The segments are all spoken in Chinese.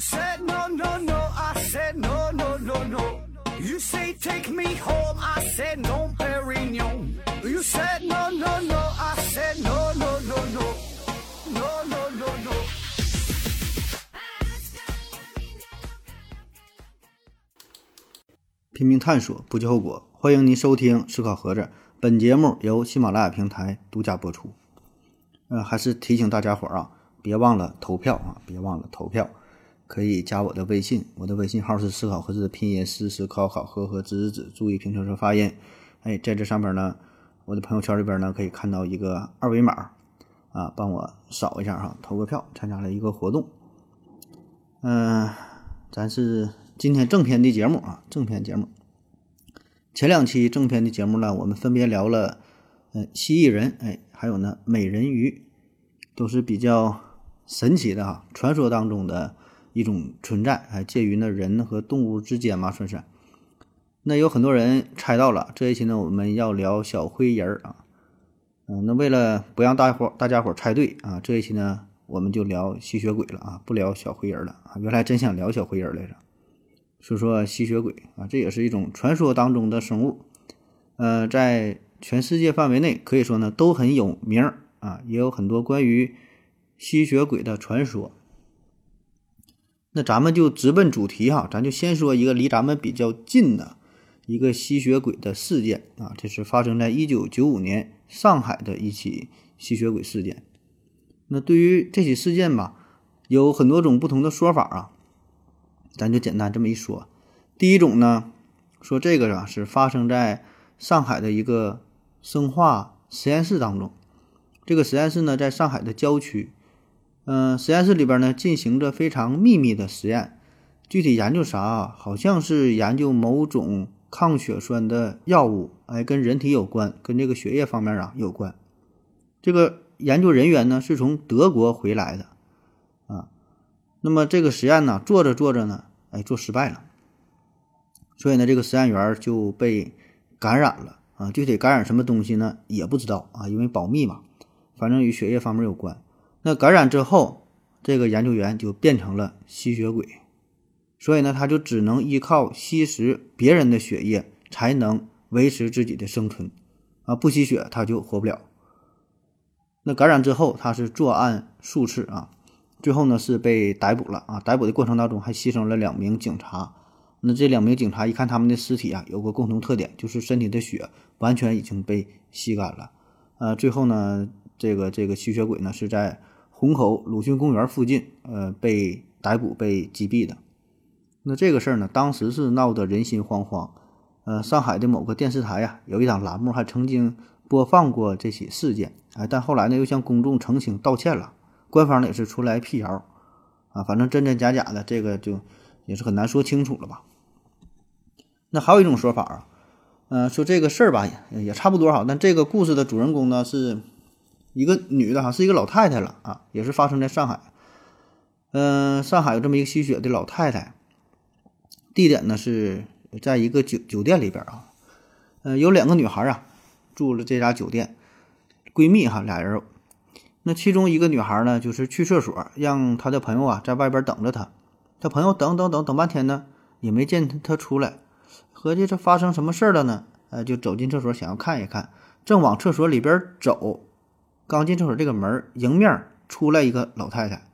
said no no no, I said no no no no. You say take me home, I said no, Perignon. You said no no no, I said no no no no, no no no no. 拼命探索，不计后果。欢迎您收听《思考盒子》，本节目由喜马拉雅平台独家播出。呃，还是提醒大家伙儿啊，别忘了投票啊，别忘了投票。可以加我的微信，我的微信号是思考盒子的拼音思思考考和和子子子，注意平舌舌发音。哎，在这上边呢，我的朋友圈里边呢，可以看到一个二维码啊，帮我扫一下哈，投个票，参加了一个活动。嗯、咱是今天正片的节目啊，正片节目。前两期正片的节目呢，我们分别聊了，呃，蜥蜴人，哎，还有呢，美人鱼，都是比较神奇的哈，传说当中的一种存在，哎，介于呢人和动物之间嘛，算是。那有很多人猜到了，这一期呢，我们要聊小灰人儿啊，嗯、那为了不让大伙大家伙猜对啊，这一期呢，我们就聊吸血鬼了啊，不聊小灰人了啊，原来真想聊小灰人来着。说说吸血鬼啊，这也是一种传说当中的生物，呃，在全世界范围内可以说呢都很有名儿啊，也有很多关于吸血鬼的传说。那咱们就直奔主题哈，咱就先说一个离咱们比较近的一个吸血鬼的事件啊，这是发生在一九九五年上海的一起吸血鬼事件。那对于这起事件吧，有很多种不同的说法啊。咱就简单这么一说，第一种呢，说这个啊是发生在上海的一个生化实验室当中，这个实验室呢在上海的郊区，嗯、实验室里边呢进行着非常秘密的实验，具体研究啥？好像是研究某种抗血栓的药物，哎，跟人体有关，跟这个血液方面啊有关。这个研究人员呢是从德国回来的，啊。那么这个实验呢，做着做着呢，哎，做失败了，所以呢，这个实验员就被感染了啊。具体感染什么东西呢，也不知道啊，因为保密嘛。反正与血液方面有关。那感染之后，这个研究员就变成了吸血鬼，所以呢，他就只能依靠吸食别人的血液才能维持自己的生存啊，不吸血他就活不了。那感染之后，他是作案数次啊。最后呢是被逮捕了啊！逮捕的过程当中还牺牲了两名警察。那这两名警察一看他们的尸体啊，有个共同特点，就是身体的血完全已经被吸干了。呃，最后呢，这个这个吸血鬼呢是在虹口鲁迅公园附近呃被逮捕被击毙的。那这个事儿呢，当时是闹得人心惶惶。呃，上海的某个电视台呀、有一档栏目还曾经播放过这起事件，哎，但后来呢又向公众澄清道歉了。官方呢也是出来辟谣，啊，反正真真假假的，这个就也是很难说清楚了吧。那还有一种说法啊，嗯、说这个事儿吧也也差不多哈，但这个故事的主人公呢是一个女的哈，是一个老太太了啊，也是发生在上海。嗯、上海有这么一个吸血的老太太，地点呢是在一个酒酒店里边啊，呃，有两个女孩啊住了这家酒店，闺蜜哈，俩人。那其中一个女孩呢，就是去厕所，让她的朋友啊在外边等着她。她朋友等等等等半天呢，也没见她出来，合计这发生什么事儿了呢？呃，就走进厕所想要看一看，正往厕所里边走，刚进厕所这个门，迎面出来一个老太太。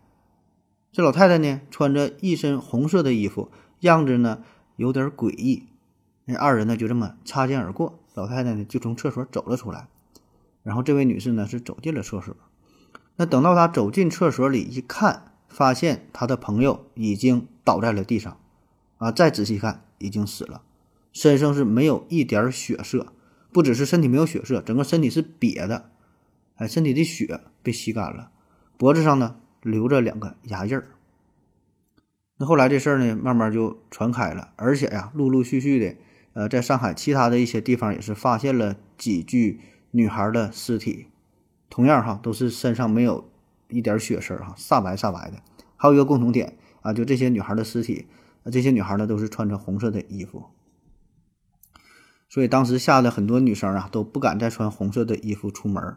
这老太太呢，穿着一身红色的衣服，样子呢有点诡异。那二人呢就这么擦肩而过，老太太呢就从厕所走了出来，然后这位女士呢是走进了厕所。那等到她走进厕所里一看，发现她的朋友已经倒在了地上，啊，再仔细看，已经死了，身上是没有一点血色，不只是身体没有血色，整个身体是瘪的，哎，身体的血被吸干了，脖子上呢留着两个牙印儿。那后来这事儿呢，慢慢就传开了，而且呀，陆陆续续的，呃，在上海其他的一些地方也是发现了几具女孩的尸体。同样哈，都是身上没有一点血丝儿哈，煞白煞白的。还有一个共同点啊，就这些女孩的尸体，啊，这些女孩呢都是穿着红色的衣服，所以当时吓得很多女生啊都不敢再穿红色的衣服出门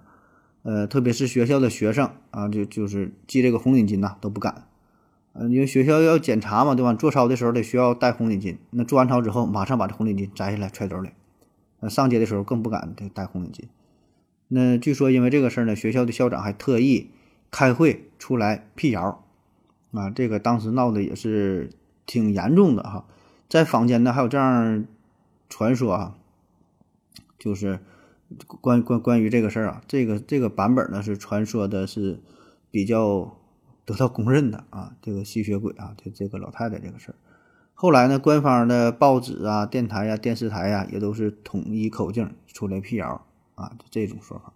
呃，特别是学校的学生啊，就就是系这个红领巾呐、都不敢。嗯，因为学校要检查嘛，对吧？做操的时候得需要戴红领巾，那做完操之后马上把这红领巾摘下来揣兜里。那上街的时候更不敢戴红领巾。那据说因为这个事儿呢，学校的校长还特意开会出来辟谣，啊，这个当时闹的也是挺严重的哈。在坊间呢还有这样传说啊，就是关关关于这个事儿啊，这个这个版本呢是传说的是比较 得到公认的啊，这个吸血鬼啊，这这个老太太这个事儿。后来呢，官方的报纸啊、电台呀、电视台呀，也都是统一口径出来辟谣啊，就这种说法。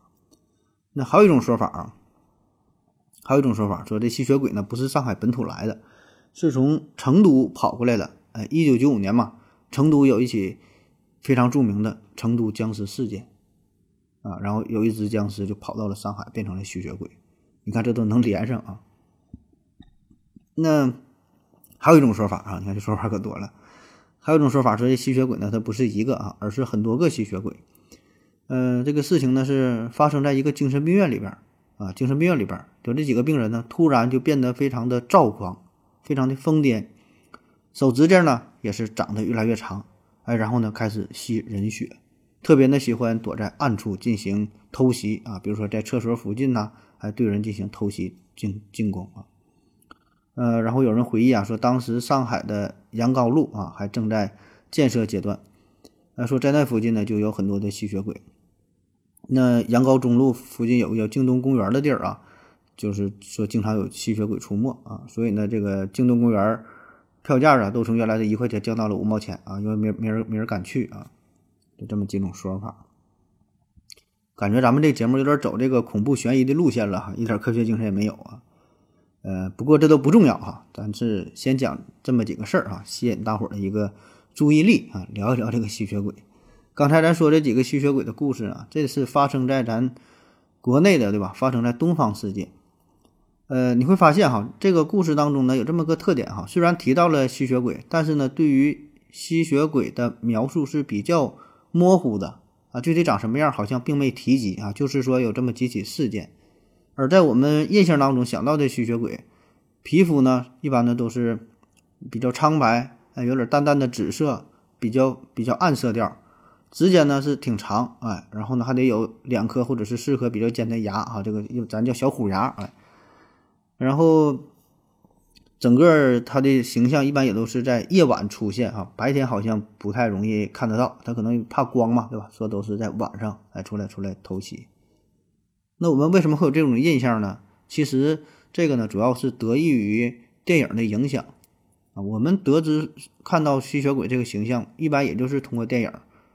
那还有一种说法啊，还有一种说法说这吸血鬼呢不是上海本土来的，是从成都跑过来的。哎，一九九五年嘛，成都有一起非常著名的成都僵尸事件啊，然后有一只僵尸就跑到了上海，变成了吸血鬼。你看这都能连上啊。那。还有一种说法啊，你看这说法可多了。还有一种说法说，这吸血鬼呢，它不是一个啊，而是很多个吸血鬼。嗯，这个事情呢是发生在一个精神病院里边啊，精神病院里边就这几个病人呢，突然就变得非常的躁狂，非常的疯癫，手指甲呢也是长得越来越长，哎，然后呢开始吸人血，特别呢喜欢躲在暗处进行偷袭啊，比如说在厕所附近呢，还对人进行偷袭进进攻啊。呃，然后有人回忆啊，说当时上海的杨高路啊还正在建设阶段，呃，说在那附近呢就有很多的吸血鬼。那杨高中路附近有个叫京东公园的地儿啊，就是说经常有吸血鬼出没啊，所以呢这个京东公园票价啊都从原来的一块钱降到了五毛钱啊，因为没没人没人敢去啊，就这么几种说法。感觉咱们这节目有点走这个恐怖悬疑的路线了哈，一点科学精神也没有啊。呃，不过这都不重要哈，咱是先讲这么几个事儿哈，吸引大伙儿的一个注意力啊，聊一聊这个吸血鬼。刚才咱说这几个吸血鬼的故事啊，这是发生在咱国内的，对吧？发生在东方世界。呃，你会发现哈，这个故事当中呢有这么个特点哈，虽然提到了吸血鬼，但是呢，对于吸血鬼的描述是比较模糊的啊，具体长什么样好像并没提及啊，就是说有这么几起事件。而在我们印象当中想到的吸血鬼，皮肤呢一般呢都是比较苍白，哎，有点淡淡的紫色，比较比较暗色调，指甲呢是挺长，哎，然后呢还得有两颗或者是四颗比较尖的牙啊，这个咱叫小虎牙，哎，然后整个它的形象一般也都是在夜晚出现啊，白天好像不太容易看得到，它可能怕光嘛，对吧？说都是在晚上哎出来出来偷袭。那我们为什么会有这种印象呢？其实这个呢，主要是得益于电影的影响啊。我们得知看到吸血鬼这个形象，一般也就是通过电影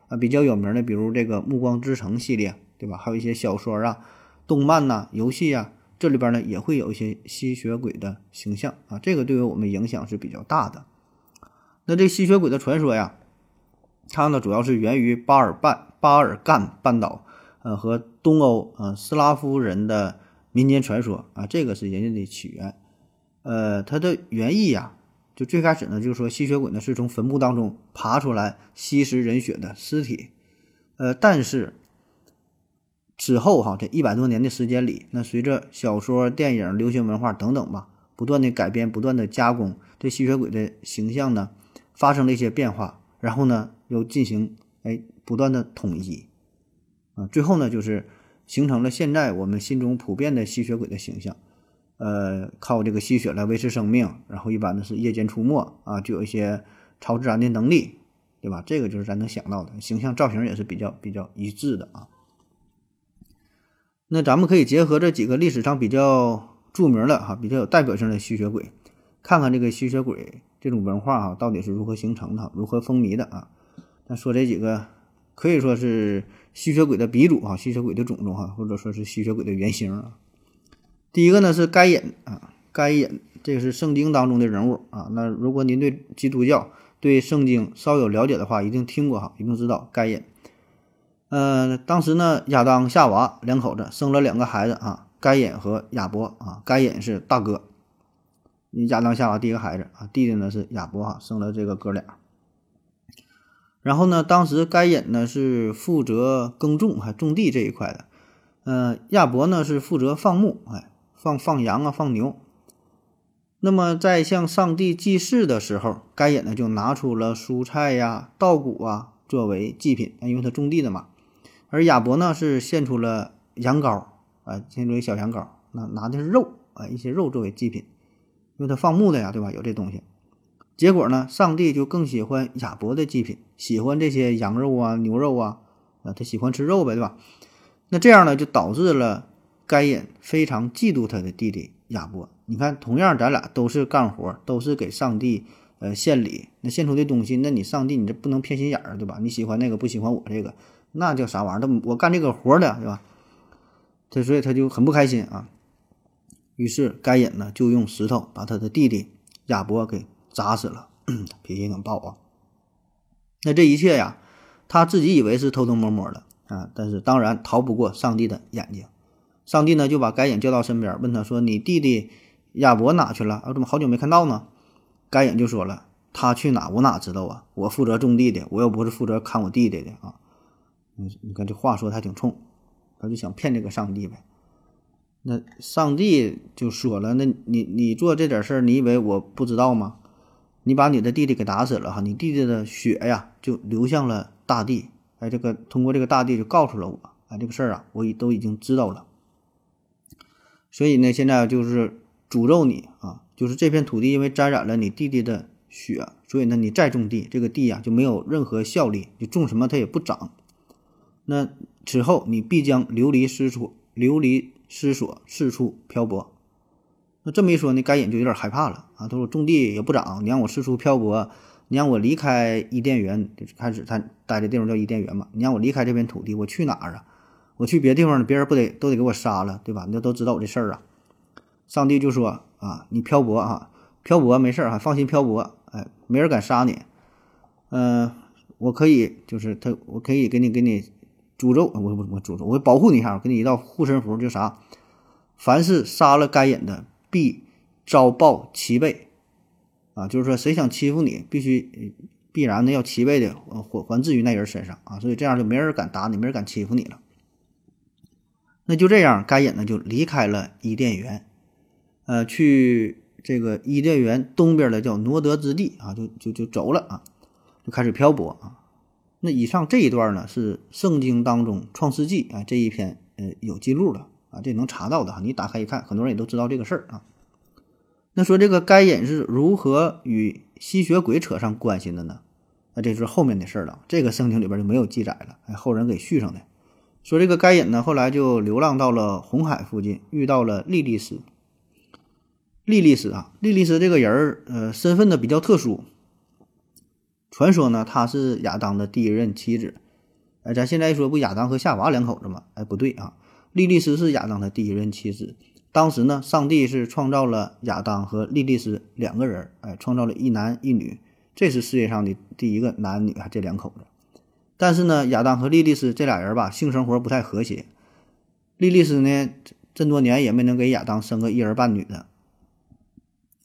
啊，比较有名的，比如这个《暮光之城》系列，对吧？还有一些小说啊、动漫呐、游戏啊，这里边呢也会有一些吸血鬼的形象啊。这个对于我们影响是比较大的。那这吸血鬼的传说呀，它呢主要是源于巴尔半巴尔干半岛。呃，和东欧啊斯拉夫人的民间传说啊，这个是人家的起源。呃，它的原意呀，就最开始呢，就是说吸血鬼呢是从坟墓当中爬出来吸食人血的尸体。呃，但是之后哈，这一百多年的时间里，那随着小说、电影、流行文化等等吧，不断的改编、不断的加工，这吸血鬼的形象呢发生了一些变化，然后呢又进行哎不断的统一。啊，最后呢，就是形成了现在我们心中普遍的吸血鬼的形象，呃，靠这个吸血来维持生命，然后一般呢是夜间出没啊，就有一些超自然的能力，对吧？这个就是咱能想到的形象造型也是比较比较一致的啊。那咱们可以结合这几个历史上比较著名的哈、比较有代表性的吸血鬼，看看这个吸血鬼这种文化哈到底是如何形成的，如何风靡的啊？那说这几个可以说是。吸血鬼的鼻祖啊，吸血鬼的种种哈，或者说是吸血鬼的原型啊。第一个呢是该隐啊，该隐这个是圣经当中的人物啊。那如果您对基督教、对圣经稍有了解的话，一定听过哈，一定知道该隐。呃，当时呢，亚当夏娃两口子生了两个孩子啊，该隐和亚伯啊。该隐是大哥，亚当夏娃第一个孩子啊，弟弟呢是亚伯哈，生了这个哥俩。然后呢，当时该隐呢是负责耕种，还种地这一块的。嗯，亚伯呢是负责放牧，哎，放放羊啊，放牛。那么在向上帝祭祀的时候，该隐呢就拿出了蔬菜呀、稻谷啊作为祭品，因为他种地的嘛。而亚伯呢是献出了羊羔啊，献出一小羊羔，那拿的是肉啊，一些肉作为祭品，因为他放牧的呀，对吧？有这东西。结果呢，上帝就更喜欢亚伯的祭品，喜欢这些羊肉啊、牛肉啊，啊，他喜欢吃肉呗，对吧？那这样呢，就导致了该隐非常嫉妒他的弟弟亚伯。你看，同样咱俩都是干活，都是给上帝呃献礼，那献出的东西，那你上帝你这不能偏心眼儿，对吧？你喜欢那个，不喜欢我这个，那叫啥玩意儿？我干这个活的，是吧？他所以他就很不开心啊。于是该隐呢就用石头把他的弟弟亚伯给砸死了，脾气很暴啊。那这一切呀，他自己以为是偷偷摸摸的啊，但是当然逃不过上帝的眼睛。上帝呢就把该隐叫到身边，问他说：“你弟弟？”亚伯哪去了？啊，怎么好久没看到呢？该隐就说了：“他去哪，我哪知道啊？我负责种地的，我又不是负责看我弟弟的啊。”你你看这话说的还挺冲，他就想骗这个上帝呗。那上帝就说了：“那你你做这点事儿，你以为我不知道吗？你把你的弟弟给打死了哈，你弟弟的血呀就流向了大地。哎，这个通过这个大地就告诉了我，哎，这个事儿啊，我已都已经知道了。所以呢，现在就是。”诅咒你啊！就是这片土地因为沾染了你弟弟的血，所以呢，你再种地，这个地呀就没有任何效力，你种什么它也不长。那此后你必将流离失所，流离失所，四处漂泊。那这么一说呢，该隐就有点害怕了啊！他说种地也不长，你让我四处漂泊，你让我离开伊甸园，开始他待的地方叫伊甸园嘛，你让我离开这片土地，我去哪儿啊？我去别的地方，别人不得都得给我杀了，对吧？那都知道我这事儿啊。上帝就说：“啊，你漂泊啊，漂泊没事儿哈，放心漂泊，哎，没人敢杀你。嗯，我可以，就是他，我可以给你给你诅咒，我我我诅咒，我会保护你一下，我给你一道护身符，就啥，凡是杀了该隐的，必遭报七倍。啊，就是说谁想欺负你，必须必然的要七倍的还还至于那人身上啊，所以这样就没人敢打你，没人敢欺负你了。那就这样，该隐呢就离开了伊甸园。”呃，去这个伊甸园东边的叫挪德之地啊，就就就走了啊，就开始漂泊啊。那以上这一段呢，是圣经当中《创世纪》啊这一篇呃有记录的啊，这能查到的哈。你打开一看，很多人也都知道这个事儿啊。那说这个该隐是如何与吸血鬼扯上关系的呢？那这是后面的事儿了，这个圣经里边就没有记载了，哎，后人给续上的。说这个该隐呢，后来就流浪到了红海附近，遇到了莉莉丝。莉莉丝啊，莉莉丝这个人儿，呃，身份呢比较特殊。传说呢，她是亚当的第一任妻子。哎，咱现在说不亚当和夏娃两口子吗？哎，不对啊，莉莉丝是亚当的第一任妻子。当时呢，上帝是创造了亚当和莉莉丝两个人，哎，创造了一男一女，这是世界上的第一个男女啊，这两口子。但是呢，亚当和莉莉丝这俩人吧，性生活不太和谐。莉莉丝呢，这么多年也没能给亚当生个一儿半女的。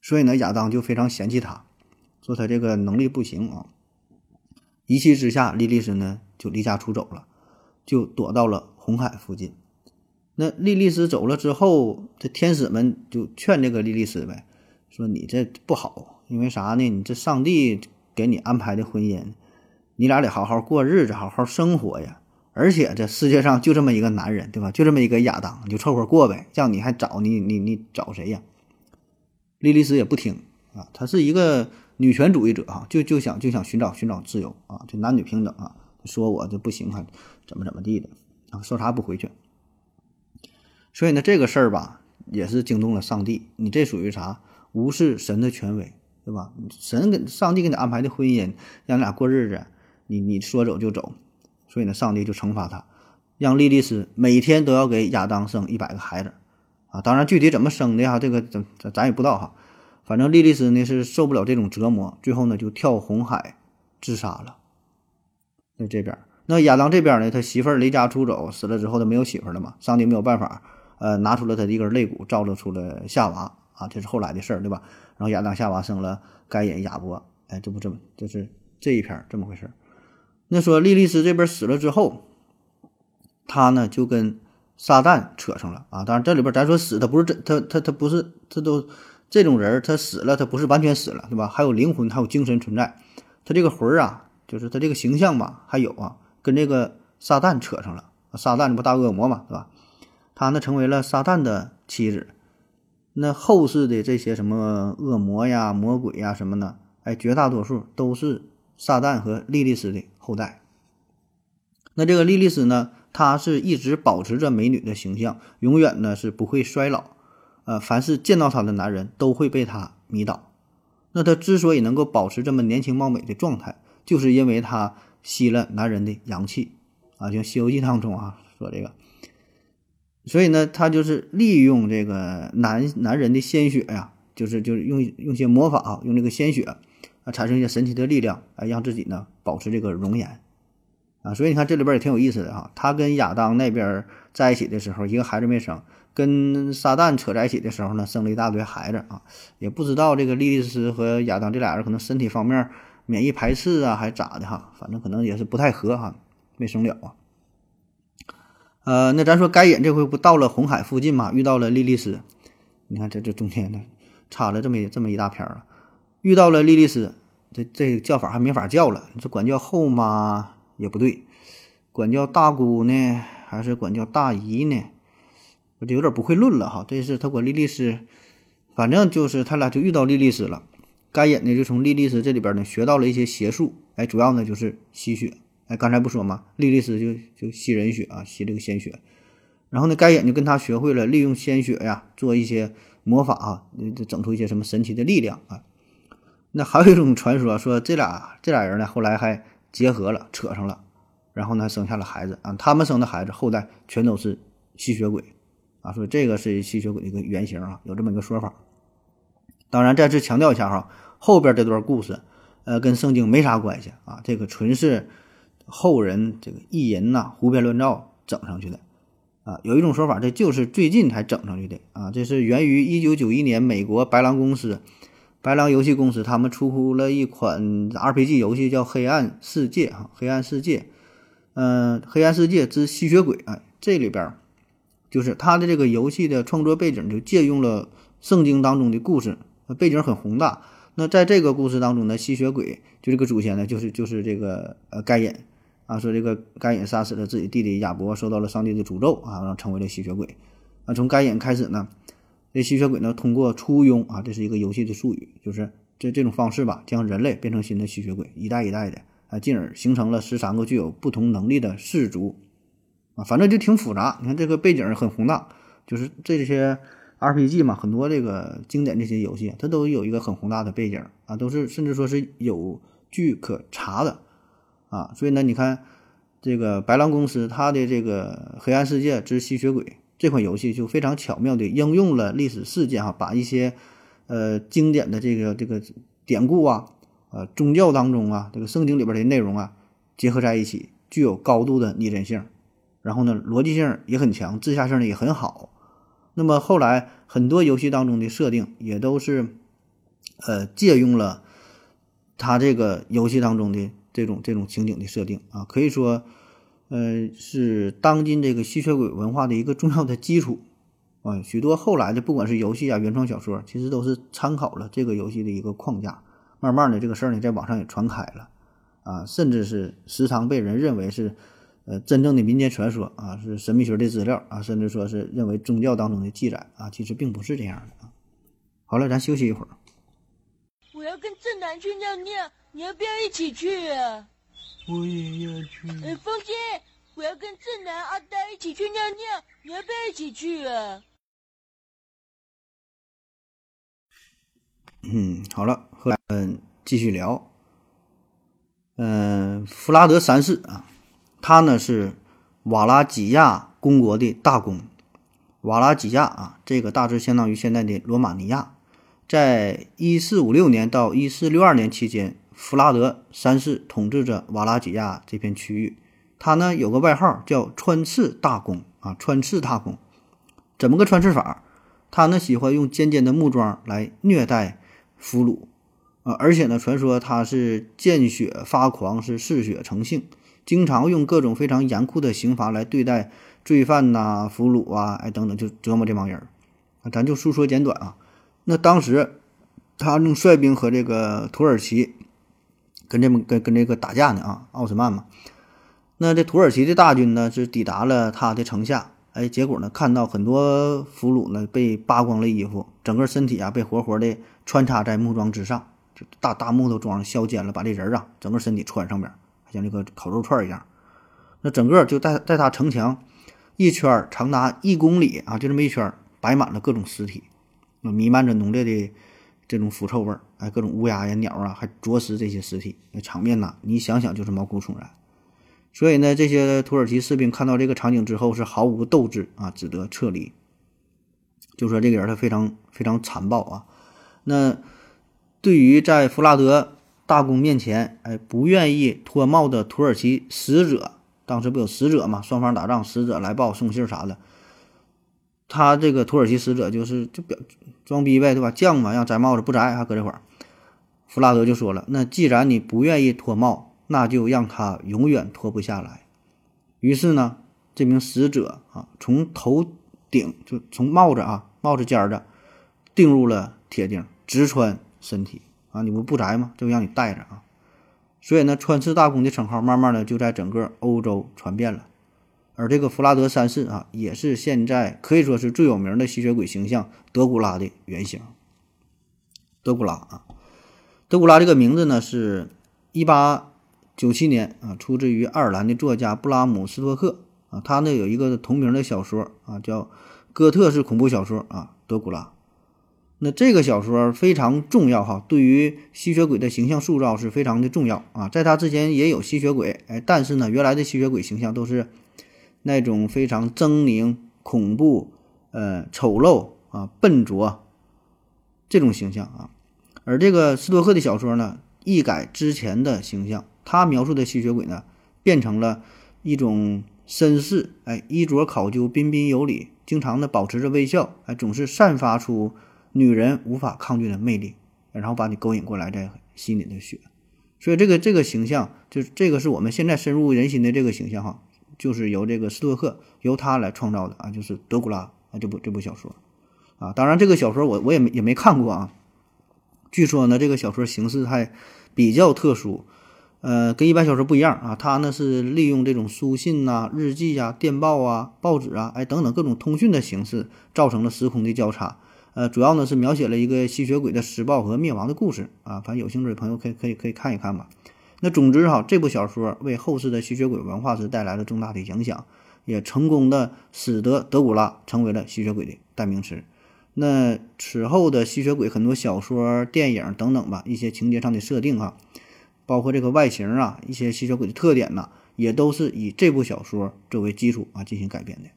所以呢，亚当就非常嫌弃他，说他这个能力不行啊。一气之下，莉莉丝呢就离家出走了，就躲到了红海附近。那莉莉丝走了之后，这天使们就劝这个莉莉丝呗，说你这不好，因为啥呢？你这上帝给你安排的婚姻，你俩得好好过日子，好好生活呀。而且这世界上就这么一个男人，对吧？就这么一个亚当，你就凑合过呗。让你还找你，你你找谁呀？莉莉丝也不听啊，她是一个女权主义者啊，就就想就想寻找寻找自由啊，就男女平等啊，说我这不行啊怎么怎么地的啊，说啥不回去。所以呢，这个事儿吧，也是惊动了上帝。你这属于啥？无视神的权威，对吧？神给上帝给你安排的婚姻，让你俩过日子，你你说走就走。所以呢，上帝就惩罚他，让莉莉丝每天都要给亚当生一百个孩子。啊，当然，具体怎么生的哈，这个咱咱也不知道哈。反正莉莉丝呢是受不了这种折磨，最后呢就跳红海自杀了。在这边，那亚当这边呢，他媳妇儿离家出走，死了之后他没有媳妇了嘛？上帝没有办法，呃，拿出了他的一根肋骨，造了出了夏娃啊，这是后来的事儿，对吧？然后亚当夏娃生了该隐亚伯，哎，这不这么就是这一篇这么回事儿。那说莉莉丝这边死了之后，他呢就跟。撒旦扯上了啊！当然，这里边咱说死，他不是真，他他他不是，这都这种人他死了，他不是完全死了，对吧？还有灵魂，还有精神存在。他这个魂儿啊，就是他这个形象吧，还有啊，跟这个撒旦扯上了。撒旦这不大恶魔嘛，对吧？他呢成为了撒旦的妻子。那后世的这些什么恶魔呀、魔鬼呀什么的，哎，绝大多数都是撒旦和莉莉丝的后代。那这个莉莉丝呢，她是一直保持着美女的形象，永远呢是不会衰老。呃，凡是见到她的男人都会被她迷倒。那她之所以能够保持这么年轻貌美的状态，就是因为她吸了男人的阳气啊，像《西游记》当中啊说这个。所以呢，他就是利用这个男男人的鲜血呀，就是就是用用些魔法啊，用这个鲜血啊，产生一些神奇的力量，啊，让自己呢保持这个容颜啊。所以你看这里边也挺有意思的哈。他跟亚当那边在一起的时候，一个孩子没生；跟撒旦扯在一起的时候呢，生了一大堆孩子啊。也不知道这个莉莉丝和亚当这俩人可能身体方面免疫排斥啊，还是咋的哈？反正可能也是不太合哈，没生了啊。呃，那咱说该隐这回不到了红海附近嘛，遇到了莉莉丝。你看这这中间呢，差了这么这么一大片儿遇到了莉莉丝，这这叫法还没法叫了。这管叫后妈也不对，管叫大姑呢，还是管叫大姨呢？我就有点不会论了哈。这是他管莉莉丝，反正就是他俩就遇到莉莉丝了。该隐呢就从莉莉丝这里边呢学到了一些邪术，哎，主要呢就是吸血。哎，刚才不说吗？莉莉丝就就吸人血啊，吸这个鲜血。然后呢，该隐就跟他学会了利用鲜血呀，做一些魔法啊，就整出一些什么神奇的力量啊。那还有一种传说，说这俩这俩人呢，后来还结合了，扯上了，然后呢，生下了孩子啊。他们生的孩子后代全都是吸血鬼啊。说这个是吸血鬼的一个原型啊，有这么一个说法。当然，再次强调一下哈，后边这段故事，呃，跟圣经没啥关系啊，这个纯是。后人这个意淫呐，胡编乱造整上去的，啊，有一种说法，这就是最近才整上去的啊，这是源于一九九一年美国白狼公司，白狼游戏公司他们出乎了一款 RPG 游戏叫《黑暗世界》哈，《黑暗世界》，嗯，《黑暗世界之吸血鬼》啊，这里边就是他的这个游戏的创作背景就借用了圣经当中的故事，背景很宏大。那在这个故事当中呢，吸血鬼就这个祖先呢，就是就是这个呃该隐。啊，说这个该隐杀死了自己弟弟亚伯，受到了上帝的诅咒啊，然后成为了吸血鬼。啊，从该隐开始呢，这吸血鬼呢通过簇拥啊，这是一个游戏的术语，就是这这种方式吧，将人类变成新的吸血鬼，一代一代的啊，进而形成了十三个具有不同能力的氏族。啊，反正就挺复杂。你看这个背景很宏大，就是这些 RPG 嘛，很多这个经典这些游戏，它都有一个很宏大的背景啊，都是甚至说是有据可查的。啊，所以呢，你看这个白狼公司，它的这个《黑暗世界之吸血鬼》这款游戏就非常巧妙的应用了历史事件哈，把一些呃经典的这个这个典故啊，呃宗教当中啊，这个圣经里边的内容啊结合在一起，具有高度的拟真性，然后呢逻辑性也很强，自洽性呢也很好。那么后来很多游戏当中的设定也都是呃借用了它这个游戏当中的。这种这种情景的设定啊，可以说，呃，是当今这个吸血鬼文化的一个重要的基础啊。许多后来的不管是游戏啊、原创小说，其实都是参考了这个游戏的一个框架。慢慢的，这个事儿呢，在网上也传开了啊，甚至是时常被人认为是呃真正的民间传说啊，是神秘学的资料啊，甚至说是认为宗教当中的记载啊，其实并不是这样的啊。好了，咱休息一会儿。我要跟正南去尿尿。你要不要一起去啊？我也要去。哎，风姐，我要跟正南、阿呆一起去尿尿，你要不要一起去啊？嗯，好了，和嗯继续聊。嗯，弗拉德三世啊，他呢是瓦拉几亚公国的大公。瓦拉几亚啊，这个大致相当于现在的罗马尼亚，在一四五六年到一四六二年期间。弗拉德三世统治着瓦拉几亚这片区域，他呢有个外号叫穿刺大公啊，穿刺大公，怎么个穿刺法？他呢喜欢用尖尖的木桩来虐待俘虏啊，而且呢传说他是见血发狂，是嗜血成性，经常用各种非常严酷的刑罚来对待罪犯呐、俘虏啊，哎等等，就折磨这帮人啊。咱就述说简短啊，那当时他正率兵和这个土耳其跟这么跟跟这个打架呢啊，奥斯曼嘛。那这土耳其的大军呢是抵达了他的城下，哎，结果呢看到很多俘虏呢被扒光了衣服，整个身体啊被活活的穿插在木桩之上，就大大木头桩削尖了，把这人啊整个身体穿上边，像这个烤肉串一样。那整个就在在他城墙一圈长达一公里啊，就这么一圈摆满了各种尸体，那弥漫着浓烈的这种腐臭味儿，哎，各种乌鸦呀、鸟啊，还啄食这些尸体，那场面呐，你想想就是毛骨悚然。所以呢，这些土耳其士兵看到这个场景之后是毫无斗志啊，只得撤离。就说这个人他非常非常残暴啊。那对于在弗拉德大公面前，哎，不愿意脱帽的土耳其使者。当时不有使者嘛？双方打仗，使者来报送信啥的。他这个土耳其使者就是就表装逼呗，对吧？犟嘛，让摘帽子不摘，还搁这块儿。弗拉德就说了：“那既然你不愿意脱帽，那就让他永远脱不下来。”于是呢，这名使者啊，从头顶就从帽子啊帽子尖儿的钉入了铁钉，直穿身体啊！你不不摘吗？就让你戴着啊！所以呢，穿刺大公的称号慢慢的就在整个欧洲传遍了，而这个弗拉德三世啊，也是现在可以说是最有名的吸血鬼形象德古拉的原型。德古拉啊，德古拉这个名字呢，是一八九七年啊，出自于爱尔兰的作家布拉姆斯托克啊，他呢有一个同名的小说啊，叫《哥特式恐怖小说》啊，德古拉。那这个小说非常重要哈，对于吸血鬼的形象塑造是非常的重要啊。在他之前也有吸血鬼，哎，但是呢，原来的吸血鬼形象都是那种非常狰狞、恐怖、呃丑陋啊、笨拙这种形象啊。而这个斯多克的小说呢，一改之前的形象，他描述的吸血鬼呢，变成了一种绅士，哎，衣着考究、彬彬有礼，经常的保持着微笑，哎，总是散发出。女人无法抗拒的魅力，然后把你勾引过来，再吸你的血，所以这个这个形象，就是这个是我们现在深入人心的这个形象哈，就是由这个斯托克由他来创造的啊，就是德古拉啊这部这部小说啊，当然这个小说我我也没也没看过啊，据说呢这个小说形式还比较特殊，呃，跟一般小说不一样啊，它呢是利用这种书信呐、日记啊、电报啊、报纸啊，哎等等各种通讯的形式，造成了时空的交叉。呃，主要呢是描写了一个吸血鬼的施暴和灭亡的故事啊，反正有兴趣的朋友可以可以可以看一看吧。那总之哈，这部小说为后世的吸血鬼文化是带来了重大的影响，也成功的使得德古拉成为了吸血鬼的代名词。那此后的吸血鬼很多小说、电影等等吧，一些情节上的设定哈，包括这个外形啊，一些吸血鬼的特点呐，也都是以这部小说作为基础啊进行改编的。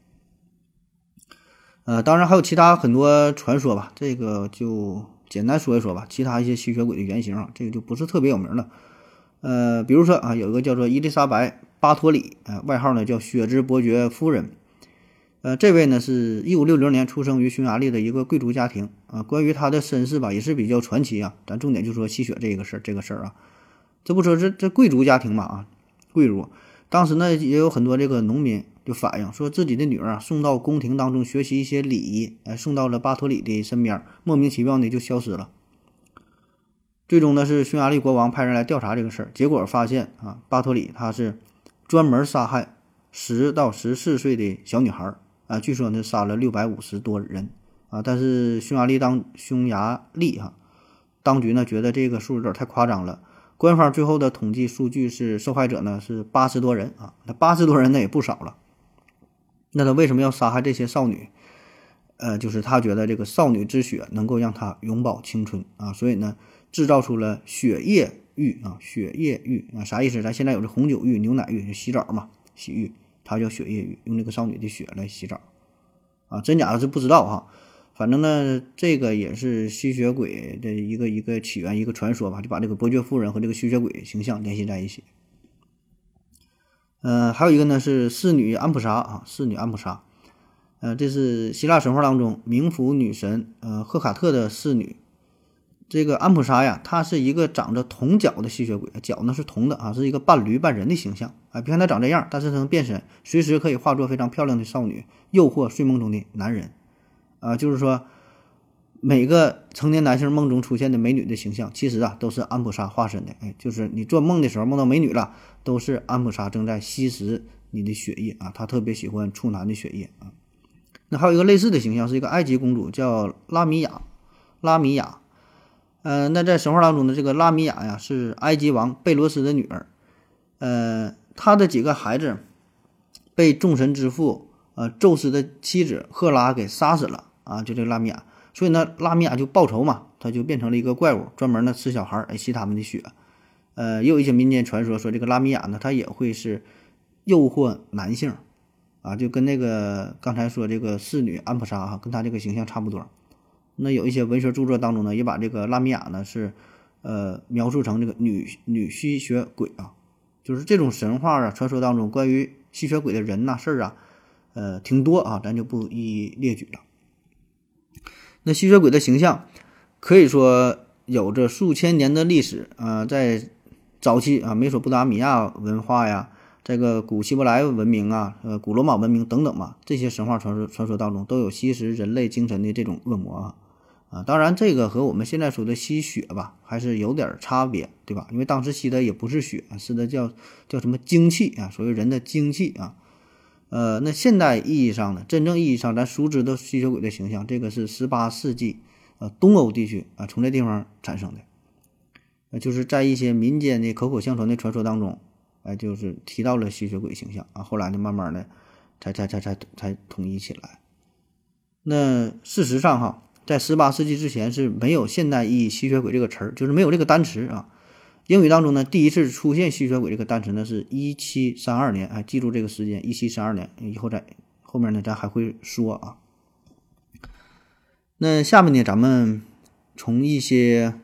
呃，当然还有其他很多传说吧，这个就简单说一说吧。其他一些吸血鬼的原型啊，这个就不是特别有名了。呃，比如说啊，有一个叫做伊丽莎白·巴托里，呃，外号呢叫血之伯爵夫人。呃，这位呢是一五六零年出生于匈牙利的一个贵族家庭啊。关于他的身世吧，也是比较传奇啊。咱重点就说吸血这个事儿，这个事儿啊，这不说这这贵族家庭嘛啊，贵族当时呢也有很多这个农民。就反映说自己的女儿啊送到宫廷当中学习一些礼仪，哎，送到了巴托里的身边，莫名其妙的就消失了。最终呢是匈牙利国王派人来调查这个事儿，结果发现啊，巴托里他是专门杀害十到十四岁的小女孩啊，据说呢杀了六百五十多人啊，但是匈牙利当匈牙利哈当局呢觉得这个数有点太夸张了。官方最后的统计数据是受害者呢是八十多人啊，那八十多人那也不少了。那他为什么要杀害这些少女？呃，就是他觉得这个少女之血能够让他永葆青春啊，所以呢，制造出了血液浴啊，血液浴啊，啥意思？咱现在有这红酒浴、牛奶浴，洗澡嘛，洗浴，它叫血液浴，用这个少女的血来洗澡啊，真假是不知道哈，反正呢，这个也是吸血鬼的一个一个起源，一个传说吧，就把这个伯爵夫人和这个吸血鬼形象联系在一起。嗯，还有一个呢是侍女安普莎啊，侍女安普莎，呃，这是希腊神话当中冥府女神呃赫卡特的侍女。这个安普莎呀，她是一个长着铜脚的吸血鬼，脚呢是铜的啊，是一个半驴半人的形象啊。别看她长这样，但是她能变身，随时可以化作非常漂亮的少女，诱惑睡梦中的男人啊。就是说，每个成年男性梦中出现的美女的形象，其实啊都是安普莎化身的。哎，就是你做梦的时候梦到美女了，都是安普莎正在吸食你的血液啊。他特别喜欢处男的血液啊。那还有一个类似的形象，是一个埃及公主，叫拉米亚。拉米亚，呃，那在神话当中呢，这个拉米亚呀是埃及王贝罗斯的女儿。呃，她的几个孩子被众神之父呃宙斯的妻子赫拉给杀死了啊，就这个拉米亚。所以呢，拉米亚就报仇嘛，他就变成了一个怪物，专门呢吃小孩儿，吸他们的血。呃，也有一些民间传说说，这个拉米亚呢，他也会是诱惑男性，啊，就跟那个刚才说这个侍女安普莎哈，跟他这个形象差不多。那有一些文学著作当中呢，也把这个拉米亚呢是呃描述成这个女女吸血鬼啊，就是这种神话啊传说当中关于吸血鬼的人呐事儿啊，呃挺多啊，咱就不一一列举了。那吸血鬼的形象可以说有着数千年的历史啊，在早期啊，美索不达米亚文化呀，这个古希伯来文明啊，呃，古罗马文明等等嘛，这些神话传说传说当中都有吸食人类精神的这种恶魔啊啊，当然这个和我们现在说的吸血吧，还是有点差别，对吧？因为当时吸的也不是血，是的叫叫什么精气啊，所谓人的精气啊。呃，那现代意义上的真正意义上咱熟知的吸血鬼的形象，这个是十八世纪呃东欧地区啊从这地方产生的，呃就是在一些民间的口口相传的传说当中，哎就是提到了吸血鬼形象啊，后来呢慢慢的才才才才才统一起来。那事实上哈，在十八世纪之前是没有现代意义吸血鬼这个词儿，就是没有这个单词啊。英语当中呢，第一次出现吸血鬼这个单词呢，是一七三二年，哎，记住这个时间，一七三二年，以后在后面呢，咱还会说啊。那下面呢，咱们从一些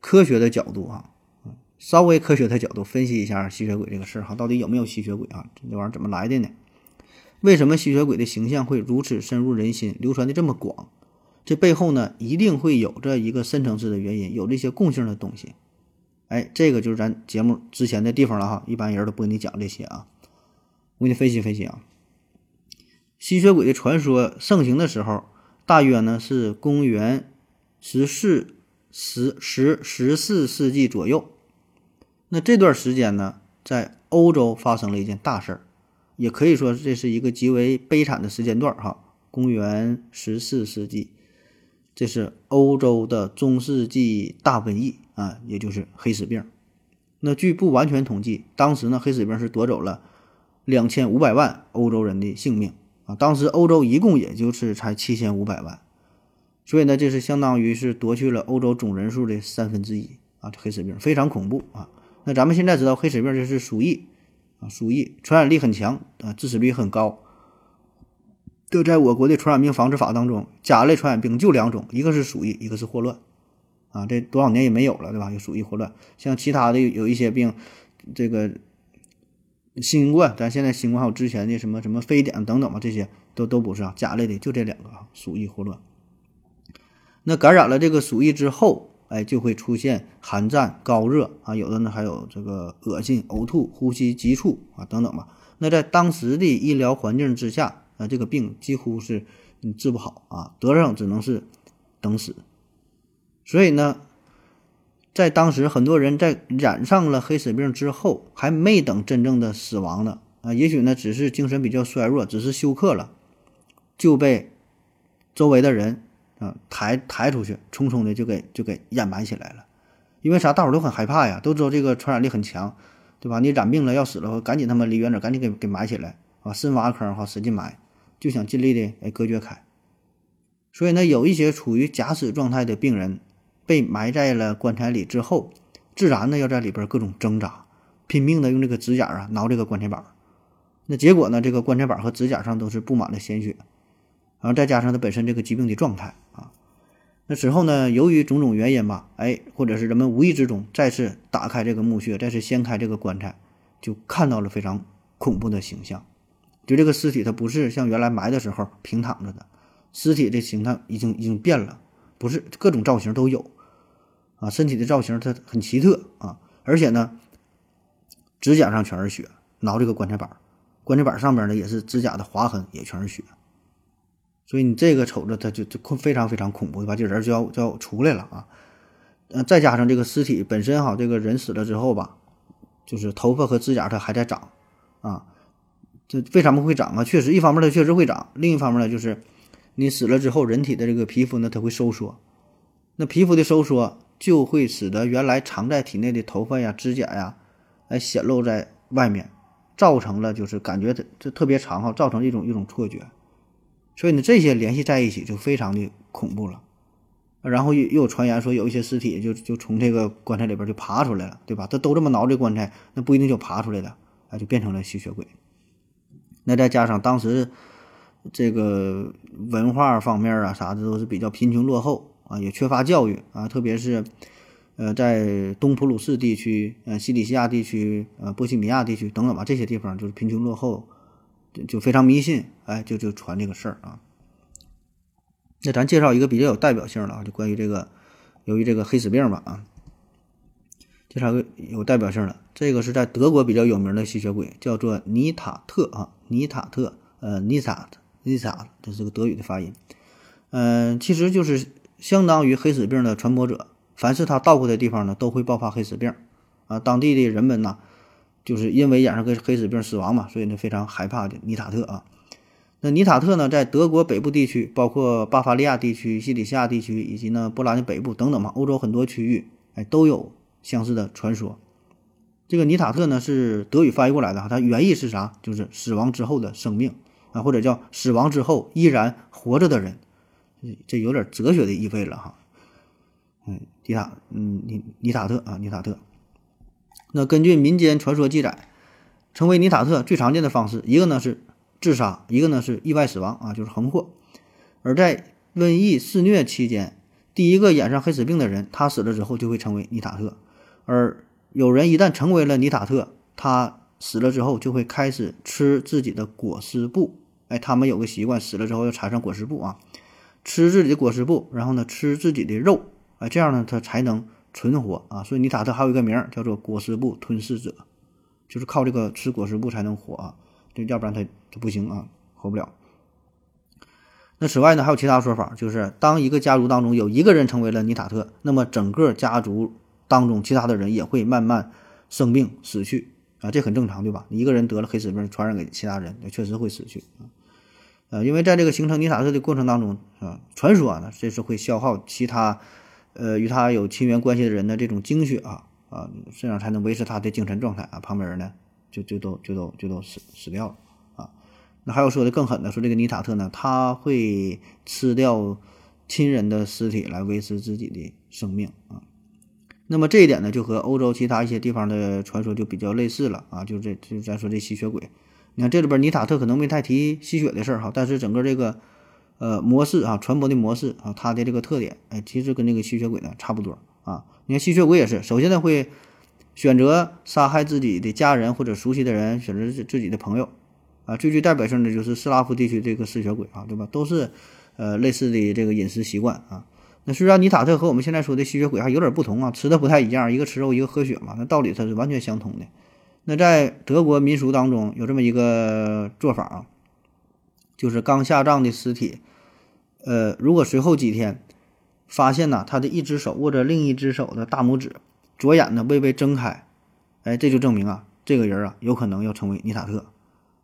科学的角度啊，稍微科学的角度分析一下吸血鬼这个事儿哈，到底有没有吸血鬼啊？这玩意儿怎么来的呢？为什么吸血鬼的形象会如此深入人心，流传的这么广？这背后呢，一定会有着一个深层次的原因，有这些共性的东西。哎，这个就是咱节目之前的地方了哈，一般人都不跟你讲这些啊，我给你分析分析啊。吸血鬼的传说盛行的时候，大约呢是公元十四、十十十四世纪左右。那这段时间呢，在欧洲发生了一件大事儿，也可以说这是一个极为悲惨的时间段哈。公元十四世纪，这是欧洲的中世纪大瘟疫。啊，也就是黑死病。那据不完全统计，当时呢，黑死病是夺走了两千五百万欧洲人的性命啊。当时欧洲一共也就是才七千五百万，所以呢，这是相当于是夺去了欧洲总人数的三分之一啊。这黑死病非常恐怖啊。那咱们现在知道，黑死病这是鼠疫啊，鼠疫传染力很强啊，致死率很高。这在我国的传染病防治法当中，甲类传染病就两种，一个是鼠疫，一个是霍乱。啊，这多少年也没有了，对吧？有鼠疫、霍乱，像其他的有一些病，这个新冠，咱现在新冠还有之前的什么什么非典等等吧，这些都都不是啊，甲类的就这两个啊，鼠疫、霍乱。那感染了这个鼠疫之后，哎，就会出现寒战、高热啊，有的呢还有这个恶心、呕吐、呼吸急促啊等等吧。那在当时的医疗环境之下，啊，这个病几乎是你治不好啊，得上只能是等死。所以呢，在当时，很多人在染上了黑死病之后，还没等真正的死亡呢，啊，也许呢只是精神比较衰弱，只是休克了，就被周围的人啊抬抬出去，匆匆的就给就给掩埋起来了。因为啥？大伙都很害怕呀，都知道这个传染力很强，对吧？你染病了要死了，赶紧他妈离远点，赶紧给给埋起来啊！深挖坑哈，使劲埋，就想尽力的哎隔绝开。所以呢，有一些处于假死状态的病人。被埋在了棺材里之后，自然呢要在里边各种挣扎，拼命的用这个指甲啊挠这个棺材板那结果呢，这个棺材板和指甲上都是布满了鲜血，然后再加上他本身这个疾病的状态啊，那之后呢，由于种种原因吧，哎，或者是人们无意之中再次打开这个墓穴，再次掀开这个棺材，就看到了非常恐怖的形象，就这个尸体它不是像原来埋的时候平躺着的，尸体的形态已经已经变了，不是各种造型都有。啊，身体的造型它很奇特啊，而且呢，指甲上全是血，挠这个棺材板，棺材板上面呢也是指甲的划痕，也全是血。所以你这个瞅着它就就非常非常恐怖，对吧？这人就要就要出来了啊！呃，再加上这个尸体本身哈，这个人死了之后吧，就是头发和指甲它还在长啊。这为什么会长啊？确实，一方面它确实会长，另一方面呢，就是你死了之后，人体的这个皮肤呢，它会收缩。那皮肤的收缩就会使得原来藏在体内的头发呀、指甲呀，哎，显露在外面，造成了就是感觉这特别长哈，造成一种一种错觉。所以呢，这些联系在一起就非常的恐怖了。然后又又有传言说，有一些尸体就就从这个棺材里边就爬出来了，对吧？他都这么挠这棺材，那不一定就爬出来了，啊，就变成了吸血鬼。那再加上当时这个文化方面啊啥的都是比较贫穷落后啊，也缺乏教育啊，特别是呃在东普鲁士地区、呃西里西亚地区、呃波西米亚地区等等吧，这些地方就是贫穷落后。就就非常迷信，哎，就就传这个事儿啊。那咱介绍一个比较有代表性的啊，就关于这个，由于这个黑死病吧啊，介绍个有代表性的，这个是在德国比较有名的吸血鬼，叫做尼塔特啊，尼塔特，呃，尼塔尼塔，这是个德语的发音，嗯，其实就是相当于黑死病的传播者，凡是他到过的地方呢，都会爆发黑死病啊，当地的人们呢。就是因为染上个黑死病死亡嘛，所以呢非常害怕的尼塔特啊。那尼塔特呢，在德国北部地区，包括巴伐利亚地区、西里西亚地区以及呢波兰的北部等等嘛，欧洲很多区域，哎，都有相似的传说。这个尼塔特呢是德语翻译过来的，它原意是啥？就是死亡之后的生命啊，或者叫死亡之后依然活着的人，这有点哲学的意味了哈。嗯，尼塔，嗯，尼尼塔特啊，尼塔特。那根据民间传说记载，成为尼塔特最常见的方式，一个呢是自杀，一个呢是意外死亡啊，就是横祸。而在瘟疫肆虐期间，第一个染上黑死病的人，他死了之后就会成为尼塔特。而有人一旦成为了尼塔特，他死了之后就会开始吃自己的裹尸布。哎，他们有个习惯，死了之后要缠上裹尸布啊，吃自己的果实布，然后呢吃自己的肉，哎，这样呢它才能。存活啊，所以尼塔特还有一个名儿叫做果实布吞噬者，就是靠这个吃果实布才能活啊，这要不然它它不行啊，活不了。那此外呢，还有其他说法，就是当一个家族当中有一个人成为了尼塔特，那么整个家族当中其他的人也会慢慢生病死去啊，这很正常对吧？一个人得了黑死病，传染给其他人，那确实会死去啊。呃，因为在这个形成尼塔特的过程当中啊，传说呢，这是会消耗其他。呃，与他有亲缘关系的人的这种精血啊啊，这样才能维持他的精神状态啊。旁边人呢，就就都就都就都死死掉了啊。那还有说的更狠的，说这个尼塔特呢，他会吃掉亲人的尸体来维持自己的生命啊。那么这一点呢，就和欧洲其他一些地方的传说就比较类似了啊。就这就咱说这吸血鬼，你看这里边尼塔特可能没太提吸血的事儿哈，但是整个这个。呃，模式啊，传播的模式啊，它的这个特点，哎，其实跟那个吸血鬼呢差不多啊。你看吸血鬼也是，首先呢会选择杀害自己的家人或者熟悉的人，选择自自己的朋友啊。最具代表性的就是斯拉夫地区这个吸血鬼啊，对吧？都是呃类似的这个饮食习惯啊。那虽然尼塔特和我们现在说的吸血鬼还有点不同啊，吃的不太一样，一个吃肉，一个喝血嘛，那道理它是完全相同的。那在德国民俗当中有这么一个做法啊。就是刚下葬的尸体，呃，如果随后几天发现呢，他的一只手握着另一只手的大拇指，左眼呢未被睁开，哎，这就证明啊，这个人啊有可能要成为尼塔特。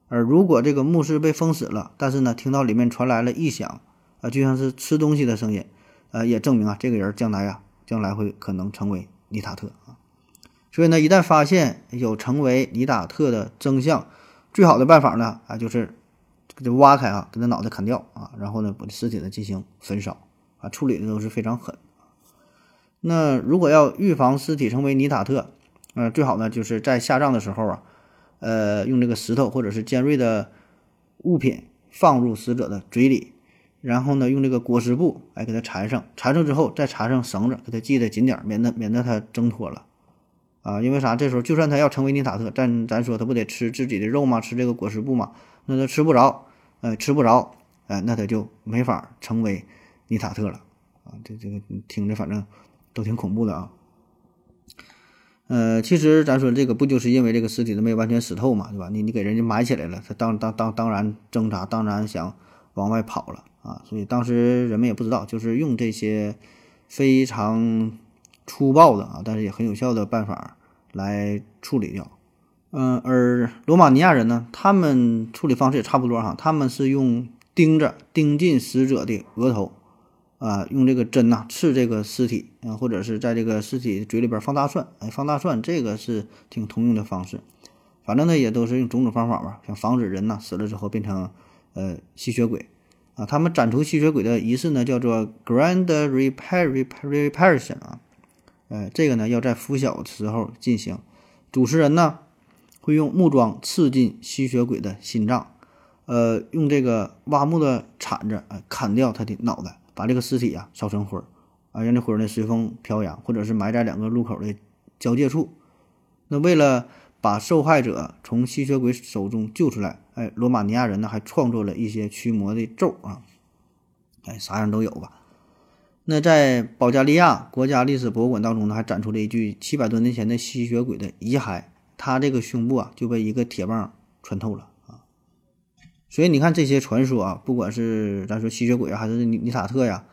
而如果这个墓室被封死了，但是呢听到里面传来了异响，啊，就像是吃东西的声音，呃，也证明啊这个人将来啊将来会可能成为尼塔特啊。所以呢，一旦发现有成为尼塔特的征象，最好的办法呢啊就是。给它挖开啊，给它脑袋砍掉啊，然后呢，把尸体呢进行焚烧啊，处理的都是非常狠。那如果要预防尸体成为尼塔特，呃，最好呢就是在下葬的时候啊，呃，用这个石头或者是尖锐的物品放入死者的嘴里，然后呢用这个裹尸布哎给它缠上，缠上之后再缠上绳子，给它系得紧点，免得免得它挣脱了啊。因为啥？这时候就算他要成为尼塔特，但咱说他不得吃自己的肉吗？吃这个果实布吗？那他吃不着，呃，吃不着，哎，那他就没法成为尼塔特了啊！这这个听着反正都挺恐怖的啊。呃，其实咱说这个不就是因为这个尸体都没完全死透嘛，对吧？你你给人家埋起来了，他当当当当然挣扎，当然想往外跑了啊。所以当时人们也不知道，就是用这些非常粗暴的啊，但是也很有效的办法来处理掉。嗯，而罗马尼亚人呢，他们处理方式也差不多哈，他们是用钉子钉进死者的额头。啊，用这个针呐刺这个尸体啊，或者是在这个尸体嘴里边放大蒜，哎，放大蒜这个是挺通用的方式。反正呢，也都是用种种方法吧，想防止人呐死了之后变成呃吸血鬼啊。他们斩除吸血鬼的仪式呢，叫做 Grand Reparation 啊，呃，这个呢要在拂晓的时候进行。主持人呢会用木桩刺进吸血鬼的心脏，呃，用这个挖木的铲子啊砍掉他的脑袋。把这个尸体啊烧成灰儿，啊，让这灰儿呢随风飘扬，或者是埋在两个路口的交界处。那为了把受害者从吸血鬼手中救出来，哎，罗马尼亚人呢还创作了一些驱魔的咒啊，哎，啥样都有吧。那在保加利亚国家历史博物馆当中呢，还展出了一具七百多年前的吸血鬼的遗骸，他这个胸部啊就被一个铁棒穿透了啊。所以你看这些传说啊，不管是咱说吸血鬼啊，还是尼尼塔特呀，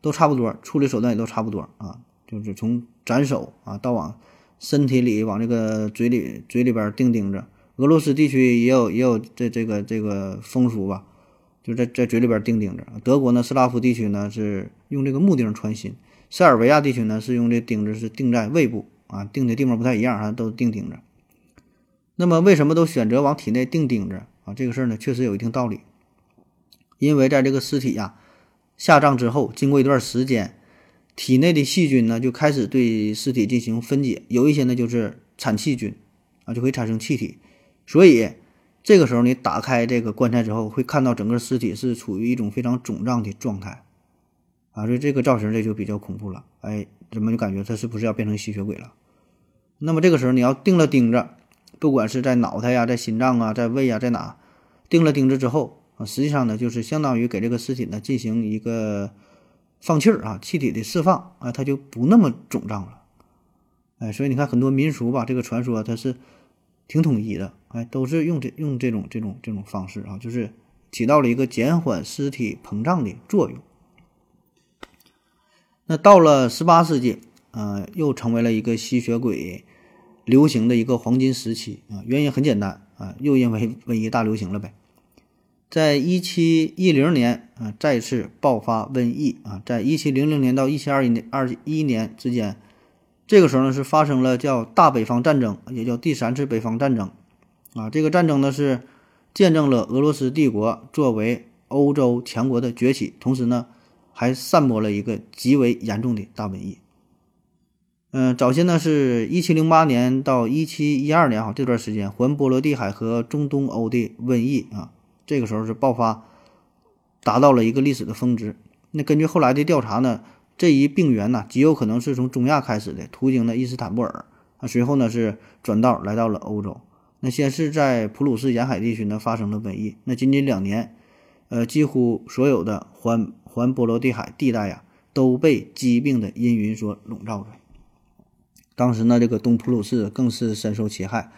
都差不多，处理手段也都差不多啊。就是从斩首啊，到往身体里往这个嘴里嘴里边钉钉子。俄罗斯地区也有也有这这个这个风俗吧，就在在嘴里边钉钉子。德国呢，斯拉夫地区呢是用这个木钉穿心，塞尔维亚地区呢是用这钉子是钉在胃部啊，钉的地方不太一样啊，都钉钉子。那么为什么都选择往体内钉钉子啊？这个事儿呢，确实有一定道理，因为在这个尸体呀下葬之后，经过一段时间，体内的细菌呢就开始对尸体进行分解，有一些呢就是产气菌啊，就会产生气体，所以这个时候你打开这个棺材之后，会看到整个尸体是处于一种非常肿胀的状态啊，所以这个造型这就比较恐怖了，哎，人们就感觉他是不是要变成吸血鬼了？那么这个时候你要钉了钉子，不管是在脑袋呀，在心脏啊，在胃啊，在哪？钉了钉子之后啊，实际上呢，就是相当于给这个尸体呢进行一个放气儿啊，气体的释放啊，它就不那么肿胀了。哎，所以你看很多民俗吧，这个传说它是挺统一的，哎，都是用这用这种这种这种方式啊，就是起到了一个减缓尸体膨胀的作用。那到了十八世纪，呃，又成为了一个吸血鬼流行的一个黄金时期啊，原因很简单啊，又因为瘟疫大流行了呗。在一七一零年啊，再次爆发瘟疫啊，在一七零零年到一七二一年二一年之间，这个时候呢是发生了叫大北方战争，也叫第三次北方战争啊。这个战争呢是见证了俄罗斯帝国作为欧洲强国的崛起，同时呢还散播了一个极为严重的大瘟疫。嗯，早先呢是一七零八年到一七一二年哈这段时间，环波罗的海和中东欧的瘟疫啊。这个时候是爆发，达到了一个历史的峰值。那根据后来的调查呢，这一病源呢极有可能是从中亚开始的，途经了伊斯坦布尔啊，随后呢是转道来到了欧洲。那先是在普鲁士沿海地区呢发生了瘟疫。那仅仅两年，呃，几乎所有的环环波罗的海地带呀都被疾病的阴云所笼罩着。当时呢，这个东普鲁士更是深受其害。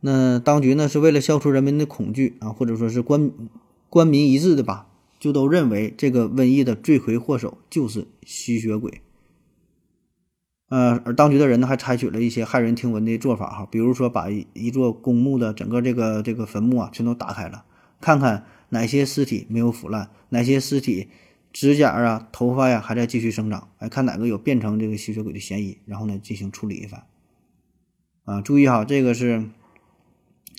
那当局呢是为了消除人民的恐惧啊，或者说是官官民一致的吧，就都认为这个瘟疫的罪魁祸首就是吸血鬼。呃，而当局的人呢还采取了一些骇人听闻的做法哈，比如说把一座公墓的整个这个这个坟墓啊全都打开了，看看哪些尸体没有腐烂，哪些尸体指甲啊、头发呀还在继续生长，哎，看哪个有变成这个吸血鬼的嫌疑，然后呢进行处理一番。啊，注意哈，这个是。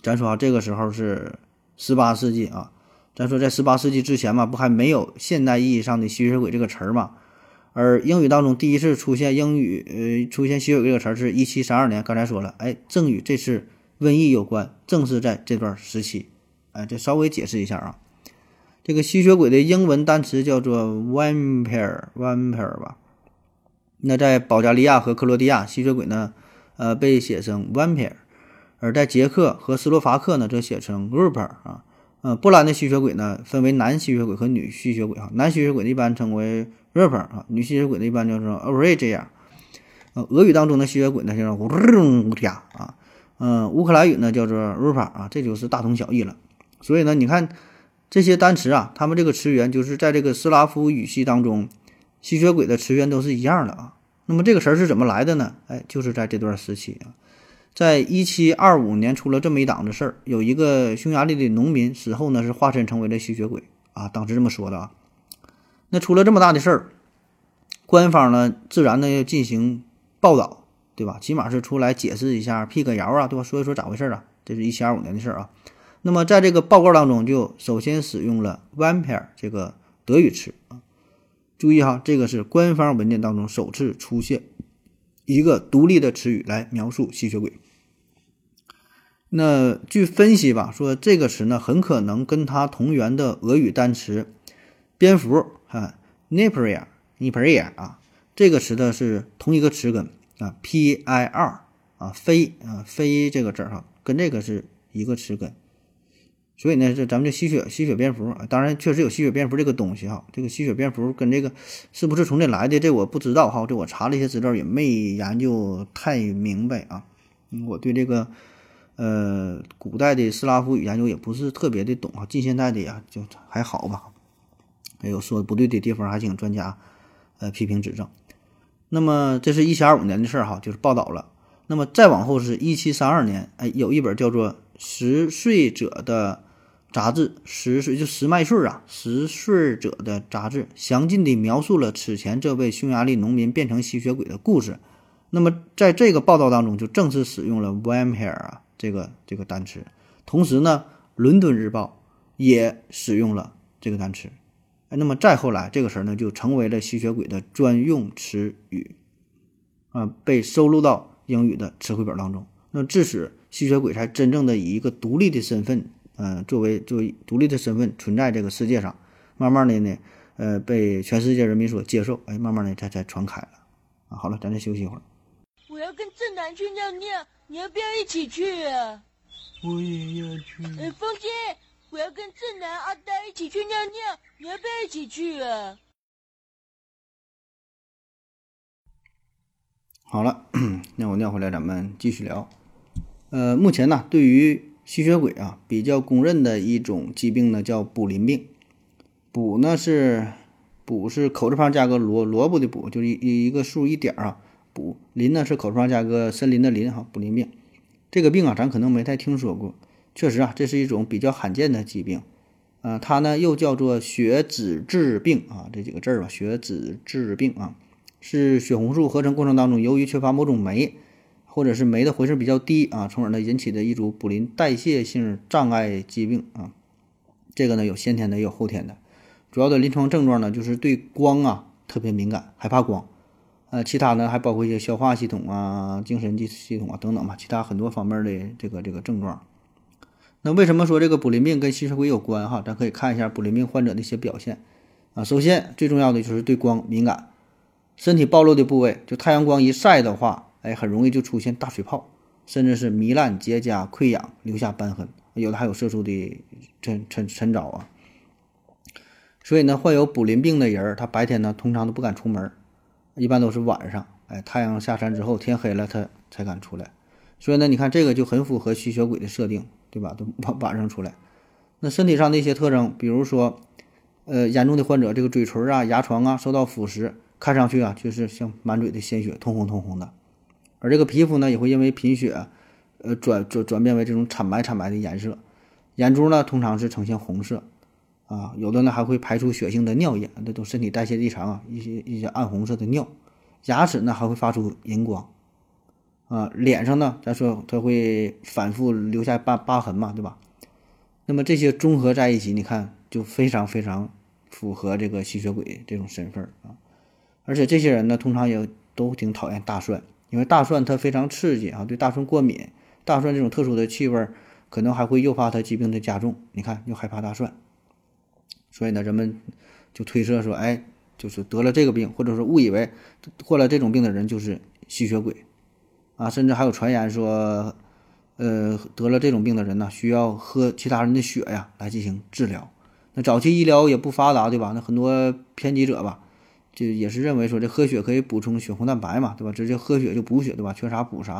咱说啊，这个时候是十八世纪啊。咱说在十八世纪之前嘛，不还没有现代意义上的吸血鬼这个词儿嘛？而英语当中第一次出现英语呃出现吸血鬼这个词儿是一七三二年。刚才说了，哎，正与这次瘟疫有关，正是在这段时期。哎，这稍微解释一下啊。这个吸血鬼的英文单词叫做 vampire，vampire 吧。那在保加利亚和克罗地亚，吸血鬼呢，呃，被写成 vampire。而在捷克和斯洛伐克呢，则写成 r u p e r 啊，嗯，波兰的吸血鬼呢，分为男吸血鬼和女吸血鬼哈，男吸血鬼一般称为 r u p e r 啊，女吸血鬼的一般叫做 o r i g 这样。呃，俄语当中的吸血鬼呢，叫乌乌加啊，嗯，乌克兰语呢叫做 r u p e r 啊，这就是大同小异了。所以呢，你看这些单词啊，它们这个词源就是在这个斯拉夫语系当中，吸血鬼的词源都是一样的啊。那么这个词儿是怎么来的呢？哎，就是在这段时期啊，在一七二五年出了这么一档子事儿，有一个匈牙利的农民死后呢是化身成为了吸血鬼啊，当时这么说的啊。那出了这么大的事儿，官方呢自然呢要进行报道，对吧？起码是出来解释一下，辟个谣啊，对吧？说一说咋回事啊？这是一七二五年的事儿啊。那么在这个报告当中，就首先使用了 “vampire” 这个德语词啊。注意哈，这个是官方文件当中首次出现一个独立的词语来描述吸血鬼。那据分析吧，说这个词呢，很可能跟它同源的俄语单词“蝙蝠”啊 n i p r i a n i p r i a 啊，这个词的是同一个词根啊，P-I-R 啊，飞啊，飞这个字儿哈，跟这个是一个词根。所以呢，这咱们这吸血吸血蝙蝠，当然确实有吸血蝙蝠这个东西哈。这个吸血蝙蝠跟这个是不是从这来的，这我不知道哈。这我查了一些资料，也没研究太明白啊。我对这个呃古代的斯拉夫语研究也不是特别的懂啊。近现代的呀，就还好吧。还有说不对的地方，还请专家呃批评指正。那么这是一七二五年的事儿哈，就是报道了。那么再往后是一七三二年，哎，有一本叫做《十岁者的》。杂志十岁就十麦穗啊，十岁者的杂志详尽地描述了此前这位匈牙利农民变成吸血鬼的故事。那么在这个报道当中，就正式使用了 “vampire” 啊这个这个单词。同时呢，《伦敦日报》也使用了这个单词。哎，那么再后来，这个词儿呢就成为了吸血鬼的专用词语啊，被收录到英语的词汇表当中。那致使吸血鬼才真正的以一个独立的身份。嗯，作为作为独立的身份存在这个世界上，慢慢的呢，呃，被全世界人民所接受，哎，慢慢的才才传开了。啊，好了，咱再休息一会儿。我要跟正南去尿尿，你要不要一起去啊？我也要去。呃，风姐，我要跟正南、阿呆一起去尿尿，你要不要一起去啊？好了，那我尿回来，咱们继续聊。呃，目前呢，对于吸血鬼啊，比较公认的一种疾病呢，叫卜林病。卜呢是卜是口字旁加个萝萝卜的卜，就是一一个数一点啊。卜林呢是口字旁加个森林的林哈。卜林病这个病啊，咱可能没太听说过。确实啊，这是一种比较罕见的疾病呃。它呢又叫做血脂质病啊，这几个字儿吧，血脂质病啊，是血红素合成过程当中，由于缺乏某种酶。或者是酶的回声比较低啊，从而呢引起的一组卟啉代谢性障碍疾病啊。这个呢有先天的也有后天的，主要的临床症状呢就是对光啊特别敏感，害怕光。呃，其他呢还包括一些消化系统啊、精神系系统啊等等吧，其他很多方面的这个这个症状。那为什么说这个卟啉病跟吸血鬼有关哈？咱可以看一下卟啉病患者的一些表现啊。首先最重要的就是对光敏感，身体暴露的部位就太阳光一晒的话。哎，很容易就出现大水泡，甚至是糜烂、结痂、溃疡，留下瘢痕，有的还有色素的沉沉沉着啊。所以呢，患有卟啉病的人，他白天呢通常都不敢出门，一般都是晚上，哎，太阳下山之后，天黑了，他才敢出来。所以呢，你看这个就很符合吸血鬼的设定，对吧？都晚晚上出来。那身体上的一些特征，比如说，呃，严重的患者，这个嘴唇啊、牙床啊受到腐蚀，看上去啊就是像满嘴的鲜血，通红通红的。而这个皮肤呢，也会因为贫血，呃，转转转变为这种惨白惨白的颜色。眼珠呢，通常是呈现红色，啊，有的呢还会排出血性的尿液，那都身体代谢异常啊，一些一些暗红色的尿。牙齿呢还会发出荧光，啊，脸上呢，咱说它会反复留下疤疤痕嘛，对吧？那么这些综合在一起，你看就非常非常符合这个吸血鬼这种身份啊。而且这些人呢，通常也都挺讨厌大蒜。因为大蒜它非常刺激啊，对大蒜过敏，大蒜这种特殊的气味可能还会诱发它疾病的加重。你看，又害怕大蒜，所以呢，人们就推测说，哎，就是得了这个病，或者说误以为患了这种病的人就是吸血鬼啊，甚至还有传言说，呃，得了这种病的人呢，需要喝其他人的血呀来进行治疗。那早期医疗也不发达，对吧？那很多偏激者吧。就也是认为说这喝血可以补充血红蛋白嘛，对吧？直接喝血就补血，对吧？缺啥补啥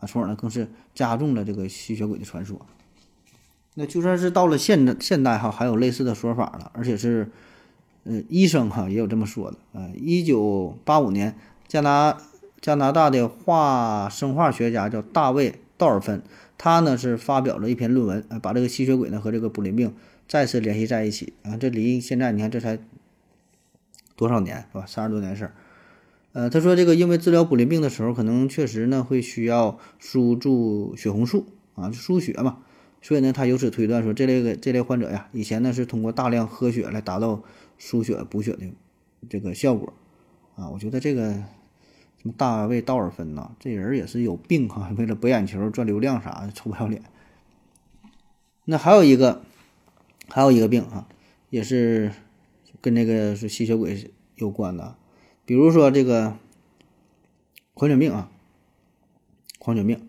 啊，从而呢更是加重了这个吸血鬼的传说。那就算是到了现现代哈，还有类似的说法了，而且是，呃，医生哈也有这么说的啊。一九八五年，加拿加拿大的化生化学家叫大卫道尔芬，他呢是发表了一篇论文，啊，把这个吸血鬼呢和这个卜林病再次联系在一起啊。这离现在你看这才多少年是吧？三十多年事儿。呃，他说这个因为治疗卜林病的时候，可能确实呢会需要输注血红素啊，输血嘛，所以呢他由此推断说这类个这类患者呀，以前呢是通过大量喝血来达到输血补血的这个效果啊。我觉得这个什么大卫道尔芬呐，这人也是有病哈，为了博眼球赚流量啥的，臭不要脸。那还有一个还有一个病啊，也是跟这个是吸血鬼有关的。比如说这个狂犬病啊，狂犬病，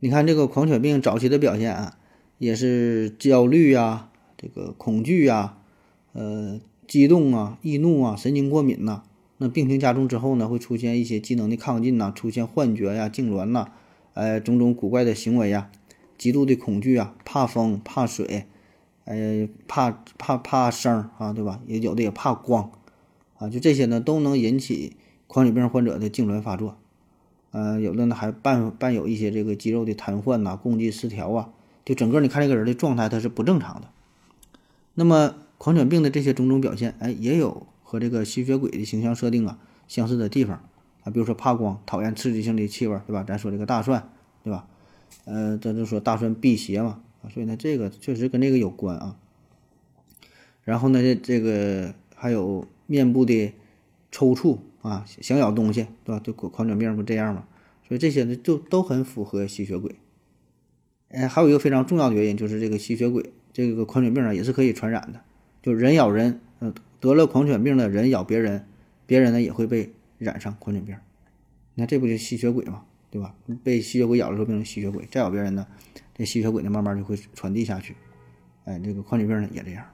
你看这个狂犬病早期的表现啊，也是焦虑啊、这个恐惧啊、呃激动啊、易怒啊、神经过敏呐。那病情加重之后呢，会出现一些机能的亢进呐，出现幻觉呀、痉挛呐，呃种种古怪的行为呀，极度的恐惧啊，怕风、怕水，呃怕怕怕声啊，对吧？也有的也怕光。啊，就这些呢，都能引起狂犬病患者的痉挛发作，呃，有的呢还伴伴有一些这个肌肉的瘫痪呐、共济失调啊，就整个你看这个人的状态他是不正常的。那么狂犬病的这些种种表现，哎，也有和这个吸血鬼的形象设定啊相似的地方啊，比如说怕光、讨厌刺激性的气味，对吧？咱说这个大蒜，对吧？呃，咱就说大蒜辟邪嘛，啊，所以呢，这个确实跟这个有关啊。然后呢，这这个还有。面部的抽搐啊，想咬东西，对吧？就狂犬病不这样吗？所以这些呢，就都很符合吸血鬼。哎，还有一个非常重要的原因，就是这个吸血鬼这个狂犬病啊，也是可以传染的。就人咬人，呃，得了狂犬病的人咬别人，别人呢也会被染上狂犬病。那这不就吸血鬼嘛，对吧？被吸血鬼咬了之后变成吸血鬼，再咬别人呢，这吸血鬼呢慢慢就会传递下去。哎，这个狂犬病呢也这样。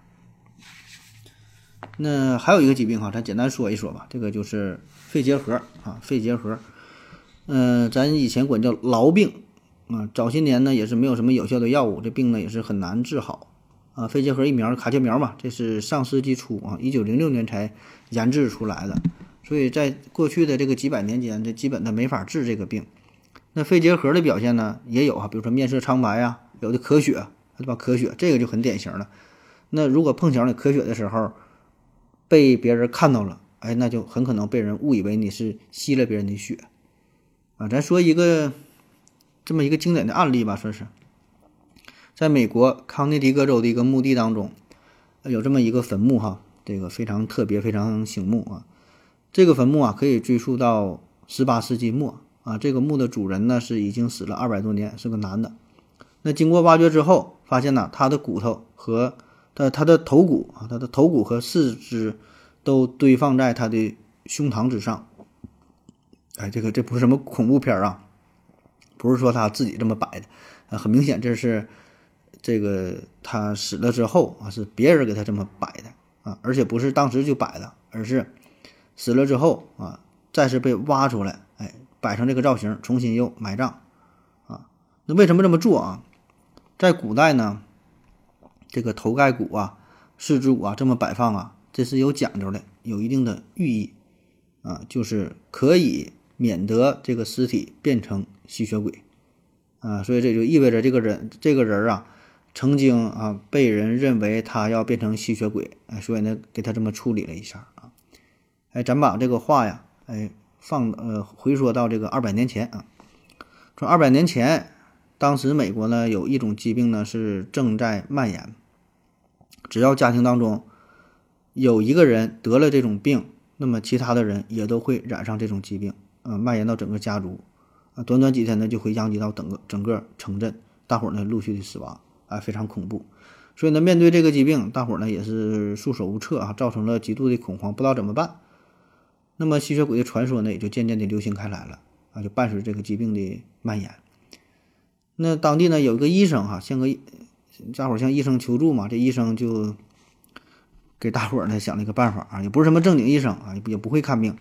那还有一个疾病哈，咱简单说一说吧。这个就是肺结核啊，肺结核。嗯，咱以前管叫痨病啊。早些年呢，也是没有什么有效的药物，这病呢也是很难治好啊。肺结核疫苗卡介苗嘛，这是上世纪初啊，一九零六年才研制出来的。所以在过去的这个几百年间，这基本它没法治这个病。那肺结核的表现呢，也有哈，比如说面色苍白呀，有的咳血，对吧？咳血这个就很典型了。那如果碰巧你咳血的时候，被别人看到了，哎，那就很可能被人误以为你是吸了别人的血，啊，咱说一个这么一个经典的案例吧，说是在美国康涅狄格州的一个墓地当中，有这么一个坟墓哈，这个非常特别，非常醒目啊。这个坟墓啊，可以追溯到十八世纪末啊。这个墓的主人呢是已经死了二百多年，是个男的。那经过挖掘之后，发现呢，他的骨头和他他的头骨啊，他的头骨和四肢都堆放在他的胸膛之上。哎，这个这不是什么恐怖片啊，不是说他自己这么摆的啊，很明显这是这个他死了之后啊，是别人给他这么摆的啊，而且不是当时就摆的，而是死了之后啊，再次被挖出来，哎，摆成这个造型，重新又埋葬啊。那为什么这么做啊？在古代呢？这个头盖骨啊、四肢骨啊这么摆放啊，这是有讲究的，有一定的寓意啊，就是可以免得这个尸体变成吸血鬼啊，所以这就意味着这个人这个人啊，曾经啊被人认为他要变成吸血鬼，哎，所以呢给他这么处理了一下啊，哎，咱把这个话呀，哎放呃回说到这个二百年前啊，说二百年前，当时美国呢有一种疾病呢是正在蔓延。只要家庭当中有一个人得了这种病，那么其他的人也都会染上这种疾病，啊，蔓延到整个家族，啊，短短几天呢就会殃及到整个整个城镇，大伙儿呢陆续的死亡，啊，非常恐怖。所以呢，面对这个疾病，大伙儿呢也是束手无策啊，造成了极度的恐慌，不知道怎么办。那么吸血鬼的传说呢，也就渐渐的流行开来了，啊，就伴随这个疾病的蔓延。那当地呢有一个医生哈，像个。大伙向医生求助嘛，这医生就给大伙儿呢想了一个办法啊，也不是什么正经医生啊，也也不会看病，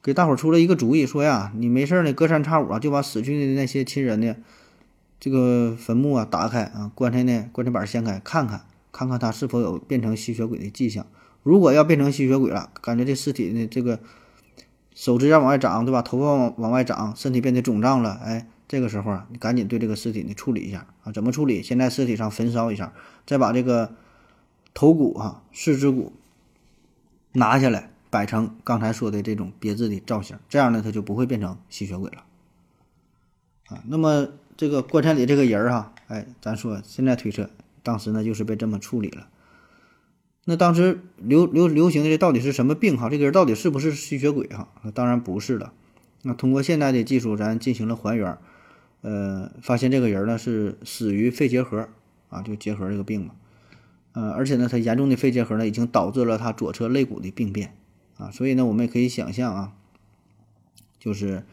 给大伙儿出了一个主意，说呀，你没事儿呢，隔三差五啊就把死去的那些亲人呢这个坟墓啊打开啊，棺材呢棺材板掀开看看，看看它是否有变成吸血鬼的迹象。如果要变成吸血鬼了，感觉这尸体呢这个手指甲往外长，对吧？头发往往外长，身体变得肿胀了，哎，这个时候啊，你赶紧对这个尸体呢处理一下啊。怎么处理？先在尸体上焚烧一下，再把这个头骨啊、四肢骨拿下来，摆成刚才说的这种别致的造型，这样呢，它就不会变成吸血鬼了啊。那么这个棺材里这个人儿哈，哎，咱说现在推测，当时呢就是被这么处理了。那当时流流流行的这到底是什么病哈？这个人到底是不是吸血鬼哈？当然不是了。那通过现在的技术，咱进行了还原，呃，发现这个人呢是死于肺结核啊，就结核这个病嘛。呃，而且呢，他严重的肺结核呢已经导致了他左侧肋骨的病变啊，所以呢，我们也可以想象啊，就是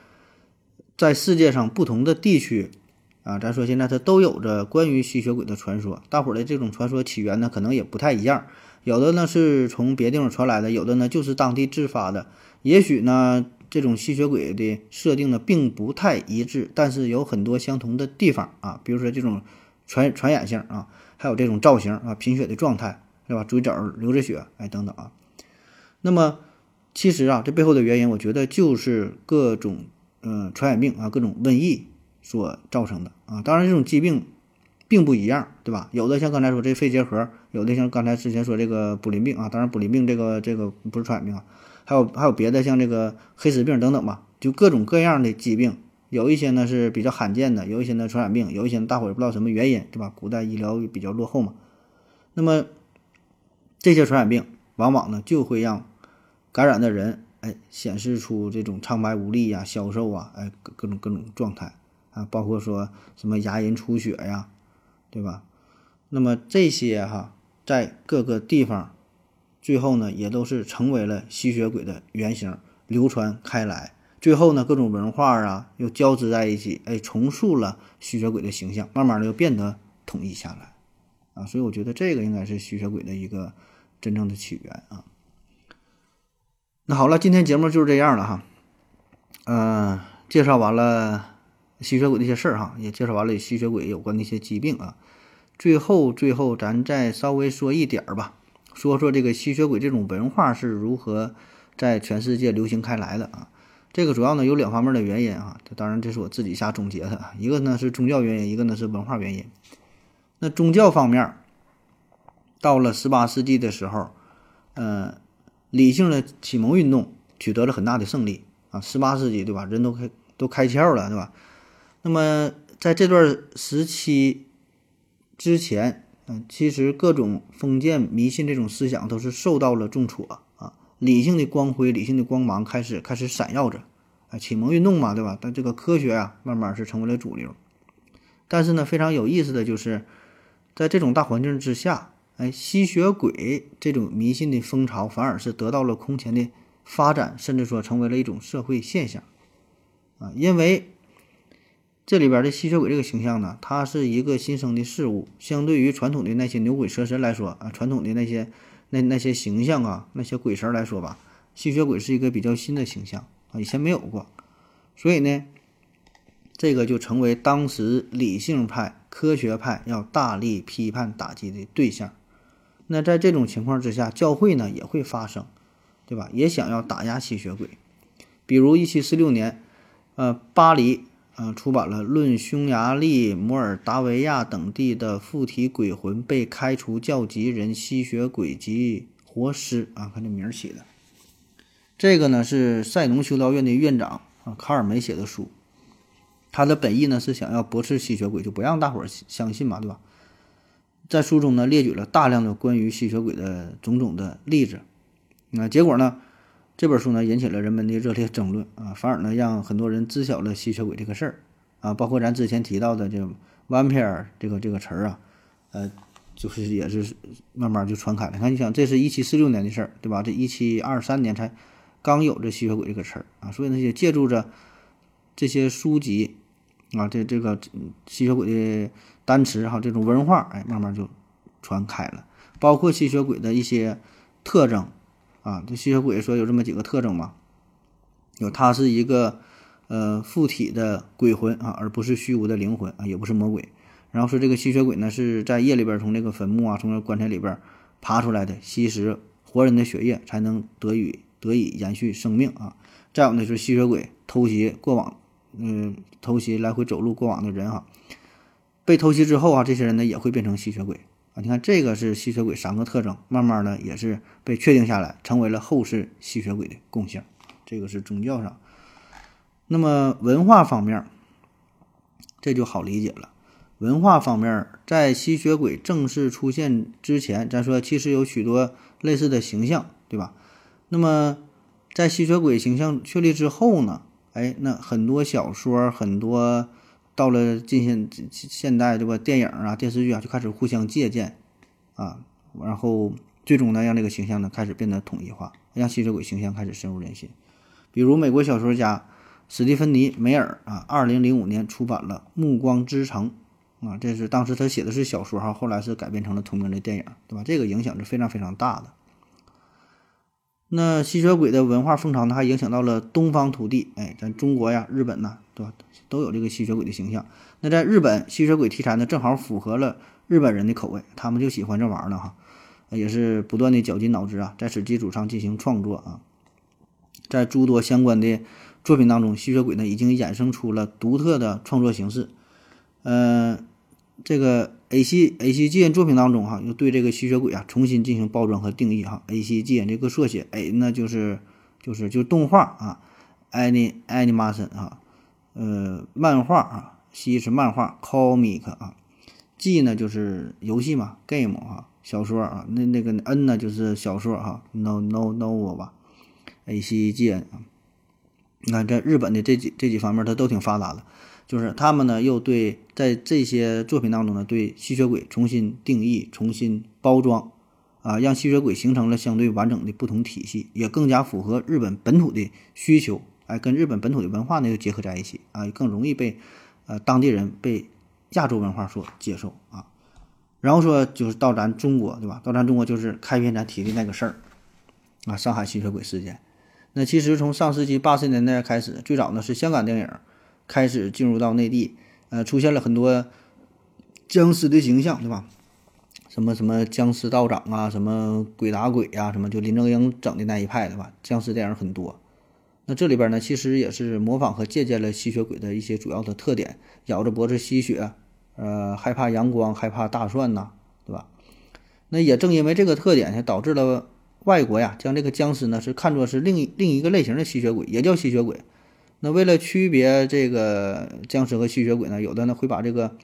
在世界上不同的地区啊，咱说现在它都有着关于吸血鬼的传说，大伙儿的这种传说起源呢可能也不太一样。有的呢是从别地方传来的，有的呢就是当地自发的。也许呢，这种吸血鬼的设定呢并不太一致，但是有很多相同的地方啊，比如说这种传传染性啊，还有这种造型啊，贫血的状态是吧？嘴角流着血，哎等等啊。那么其实啊，这背后的原因，我觉得就是各种嗯传染病啊，各种瘟疫所造成的啊。当然，这种疾病。并不一样，对吧？有的像刚才说这肺结核，有的像刚才之前说这个卟啉病啊，当然卟啉病这个这个不是传染病啊，还有还有别的像这个黑死病等等吧，就各种各样的疾病，有一些呢是比较罕见的，有一些呢传染病，有一些大伙也不知道什么原因，对吧？古代医疗比较落后嘛，那么这些传染病往往呢就会让感染的人哎显示出这种苍白无力呀、消瘦啊，哎各种各种状态啊，包括说什么牙龈出血呀。对吧？那么这些哈，在各个地方，最后呢，也都是成为了吸血鬼的原型，流传开来。最后呢，各种文化啊，又交织在一起，哎，重塑了吸血鬼的形象，慢慢的又变得统一下来，啊，所以我觉得这个应该是吸血鬼的一个真正的起源啊。那好了，今天节目就是这样了哈，嗯，介绍完了。吸血鬼那些事儿哈，也介绍完了吸血鬼有关的一些疾病啊。最后，最后咱再稍微说一点儿吧，说说这个吸血鬼这种文化是如何在全世界流行开来的啊。这个主要呢有两方面的原因啊，这当然这是我自己瞎总结的，一个呢是宗教原因，一个呢是文化原因。那宗教方面，到了十八世纪的时候，呃，理性的启蒙运动取得了很大的胜利啊。十八世纪对吧，人都开都开窍了对吧？那么在这段时期之前，嗯，其实各种封建迷信这种思想都是受到了重挫啊。理性的光辉、理性的光芒开始开始闪耀着，啊，启蒙运动嘛，对吧？但这个科学啊，慢慢是成为了主流。但是呢，非常有意思的就是，在这种大环境之下，哎，吸血鬼这种迷信的风潮反而是得到了空前的发展，甚至说成为了一种社会现象啊，因为。这里边的吸血鬼这个形象呢，它是一个新生的事物，相对于传统的那些牛鬼蛇神来说啊，传统的那些那那些形象啊，那些鬼神来说吧，吸血鬼是一个比较新的形象啊，以前没有过，所以呢，这个就成为当时理性派、科学派要大力批判打击的对象。那在这种情况之下，教会呢也会发生，对吧？也想要打压吸血鬼，比如一七四六年，呃，巴黎。嗯，出版了《论匈牙利、摩尔达维亚等地的附体鬼魂被开除教籍人吸血鬼及活尸》啊，看这名儿起的。这个呢是塞农修道院的院长啊卡尔梅写的书，他的本意呢是想要驳斥吸血鬼，就不让大伙儿相信嘛，对吧？在书中呢列举了大量的关于吸血鬼的种种的例子，那结果呢？这本书呢引起了人们的热烈争论啊，反而呢让很多人知晓了吸血鬼这个事儿啊，包括咱之前提到的这 “vampire” 这个这个词儿啊，呃，就是也是慢慢就传开了。你看，你想，这是一七四六年的事儿，对吧？这一七二三年才刚有这吸血鬼这个词儿啊，所以呢也借助着这些书籍啊，这这个吸血鬼的单词哈，这种文化，哎，慢慢就传开了，包括吸血鬼的一些特征。啊，这吸血鬼说有这么几个特征嘛？有，他是一个呃附体的鬼魂啊，而不是虚无的灵魂啊，也不是魔鬼。然后说这个吸血鬼呢是在夜里边从这个坟墓啊，从这棺材里边爬出来的，吸食活人的血液才能得以得以延续生命啊。再有呢就是吸血鬼偷袭过往，嗯，偷袭来回走路过往的人哈，被偷袭之后啊，这些人呢也会变成吸血鬼你看这个是吸血鬼三个特征，慢慢的也是被确定下来，成为了后世吸血鬼的共性。这个是宗教上。那么文化方面，这就好理解了。文化方面，在吸血鬼正式出现之前，咱说其实有许多类似的形象，对吧？那么在吸血鬼形象确立之后呢？哎，那很多小说，很多到了近现现代，对吧？电影啊、电视剧啊，就开始互相借鉴啊，然后最终呢，让这个形象呢开始变得统一化，让吸血鬼形象开始深入人心。比如美国小说家史蒂芬妮·梅尔啊，二零零五年出版了《暮光之城》。啊，这是当时他写的是小说哈，后来是改编成了同名的电影，对吧？这个影响是非常非常大的。那吸血鬼的文化风潮呢，还影响到了东方土地，哎，咱中国呀、日本呐，对吧？都有这个吸血鬼的形象。那在日本，吸血鬼题材呢，正好符合了日本人的口味，他们就喜欢这玩意儿呢，哈，也是不断的绞尽脑汁啊，在此基础上进行创作啊。在诸多相关的作品当中，吸血鬼呢，已经衍生出了独特的创作形式。呃，这个 A C A C G N 作品当中哈，又对这个吸血鬼啊重新进行包装和定义哈。A C G N 这个缩写 A 那就是就是就动画啊，Ani Animation 啊，呃漫画啊，C 是漫画 Comic 啊，G 呢就是游戏嘛 Game 啊，小说啊，那那个 N 呢就是小说哈，No No No 吧，A C G N 啊，你看在日本的这几这几方面它都挺发达的。就是他们呢，又对在这些作品当中呢，对吸血鬼重新定义、重新包装，啊，让吸血鬼形成了相对完整的不同体系，也更加符合日本本土的需求，哎，跟日本本土的文化呢又结合在一起，啊，更容易被呃当地人被亚洲文化所接受啊。然后说就是到咱中国，对吧？到咱中国就是开篇咱提的那个事儿，啊，上海吸血鬼事件。那其实从上世纪八十年代开始，最早呢是香港电影。开始进入到内地，呃，出现了很多僵尸的形象，对吧？什么什么僵尸道长啊，什么鬼打鬼呀，什么就林正英整的那一派，对吧？僵尸电影很多。那这里边呢，其实也是模仿和借鉴了吸血鬼的一些主要的特点：咬着脖子吸血，呃，害怕阳光，害怕大蒜呐，对吧？那也正因为这个特点，才导致了外国呀，将这个僵尸呢是看作是另一另一个类型的吸血鬼，也叫吸血鬼。那为了区别这个僵尸和吸血鬼呢，有的呢会把这个，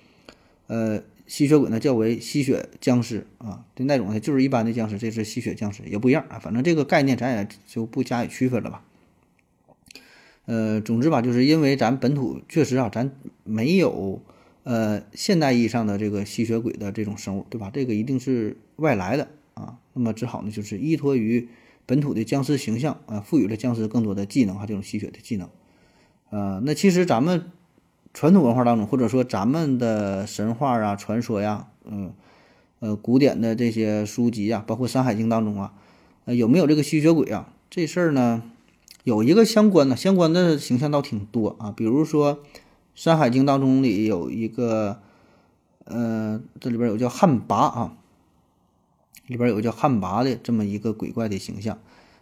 呃，吸血鬼呢叫为吸血僵尸啊，就那种呢就是一般的僵尸，这是吸血僵尸也不一样啊，反正这个概念咱也就不加以区分了吧。呃，总之吧，就是因为咱本土确实啊，咱没有呃现代意义上的这个吸血鬼的这种生物，对吧？这个一定是外来的啊，那么只好呢就是依托于本土的僵尸形象啊，赋予了僵尸更多的技能啊，这种吸血的技能。呃，那其实咱们传统文化当中，或者说咱们的神话啊、传说呀，嗯，呃，古典的这些书籍啊，包括《山海经》当中啊，呃，有没有这个吸血鬼啊？这事儿呢，有一个相关的相关的形象倒挺多啊。比如说《山海经》当中里有一个，呃，这里边有叫旱魃啊，里边有个叫旱魃的这么一个鬼怪的形象，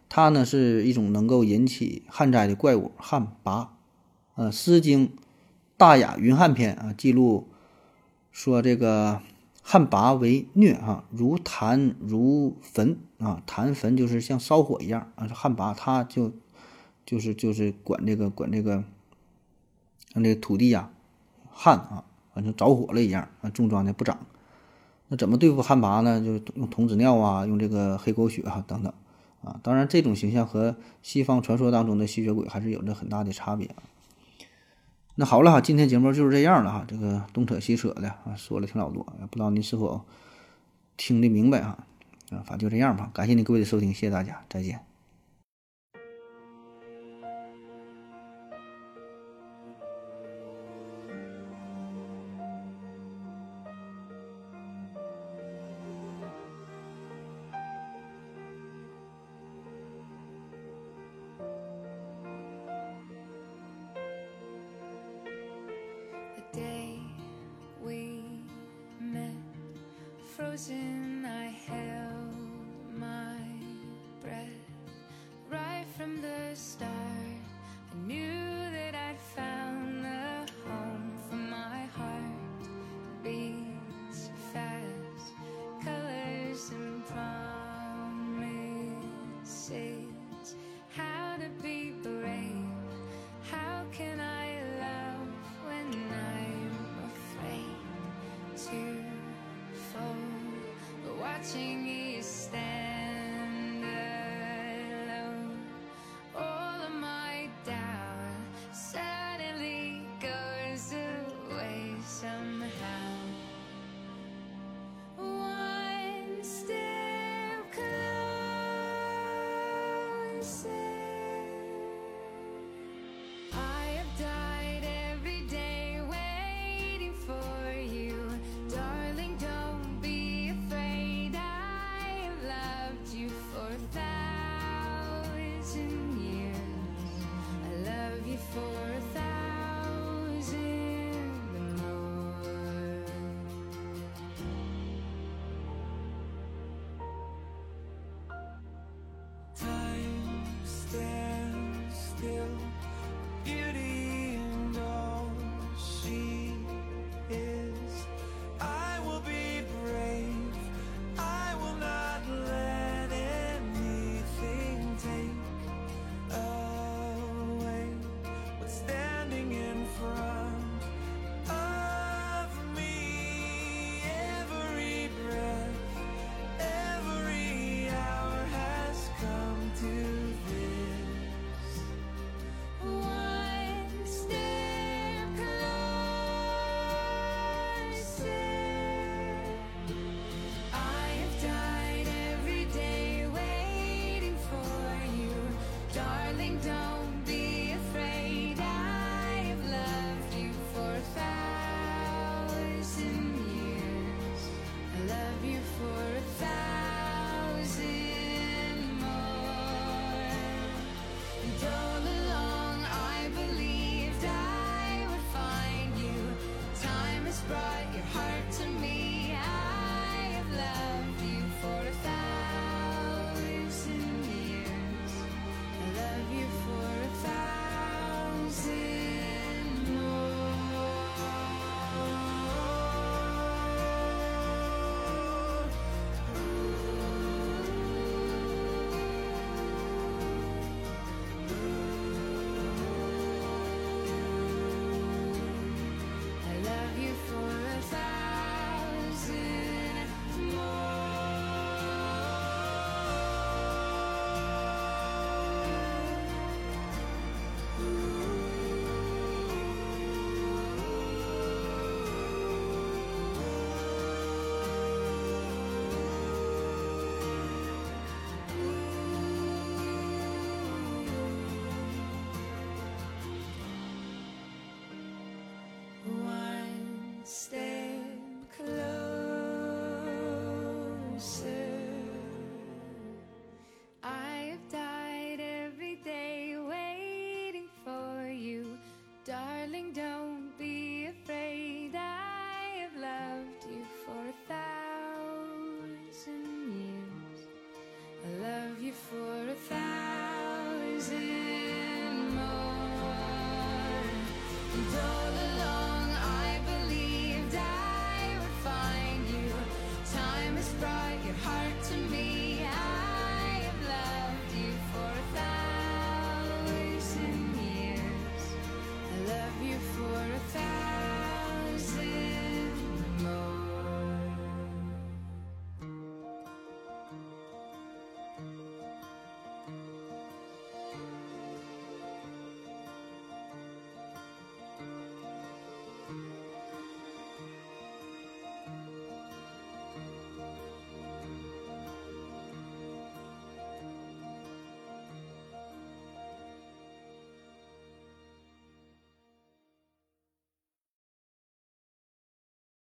它呢是一种能够引起旱灾的怪物，旱魃。呃，《诗经·大雅·云汉篇》啊，记录说这个旱魃为疟啊，如檀如焚啊，檀焚就是像烧火一样啊。旱魃他就就是就是管这个管这个，像这个土地呀旱啊，反正着火了一样啊，种庄稼不长。那怎么对付旱魃呢？就是用童子尿啊，用这个黑狗血啊等等啊。当然，这种形象和西方传说当中的吸血鬼还是有着很大的差别啊。那好了哈，今天节目就是这样了哈，这个东扯西扯的啊，说了挺老多，不知道你是否听得明白哈？啊，反正就这样吧，感谢您各位的收听，谢谢大家，再见。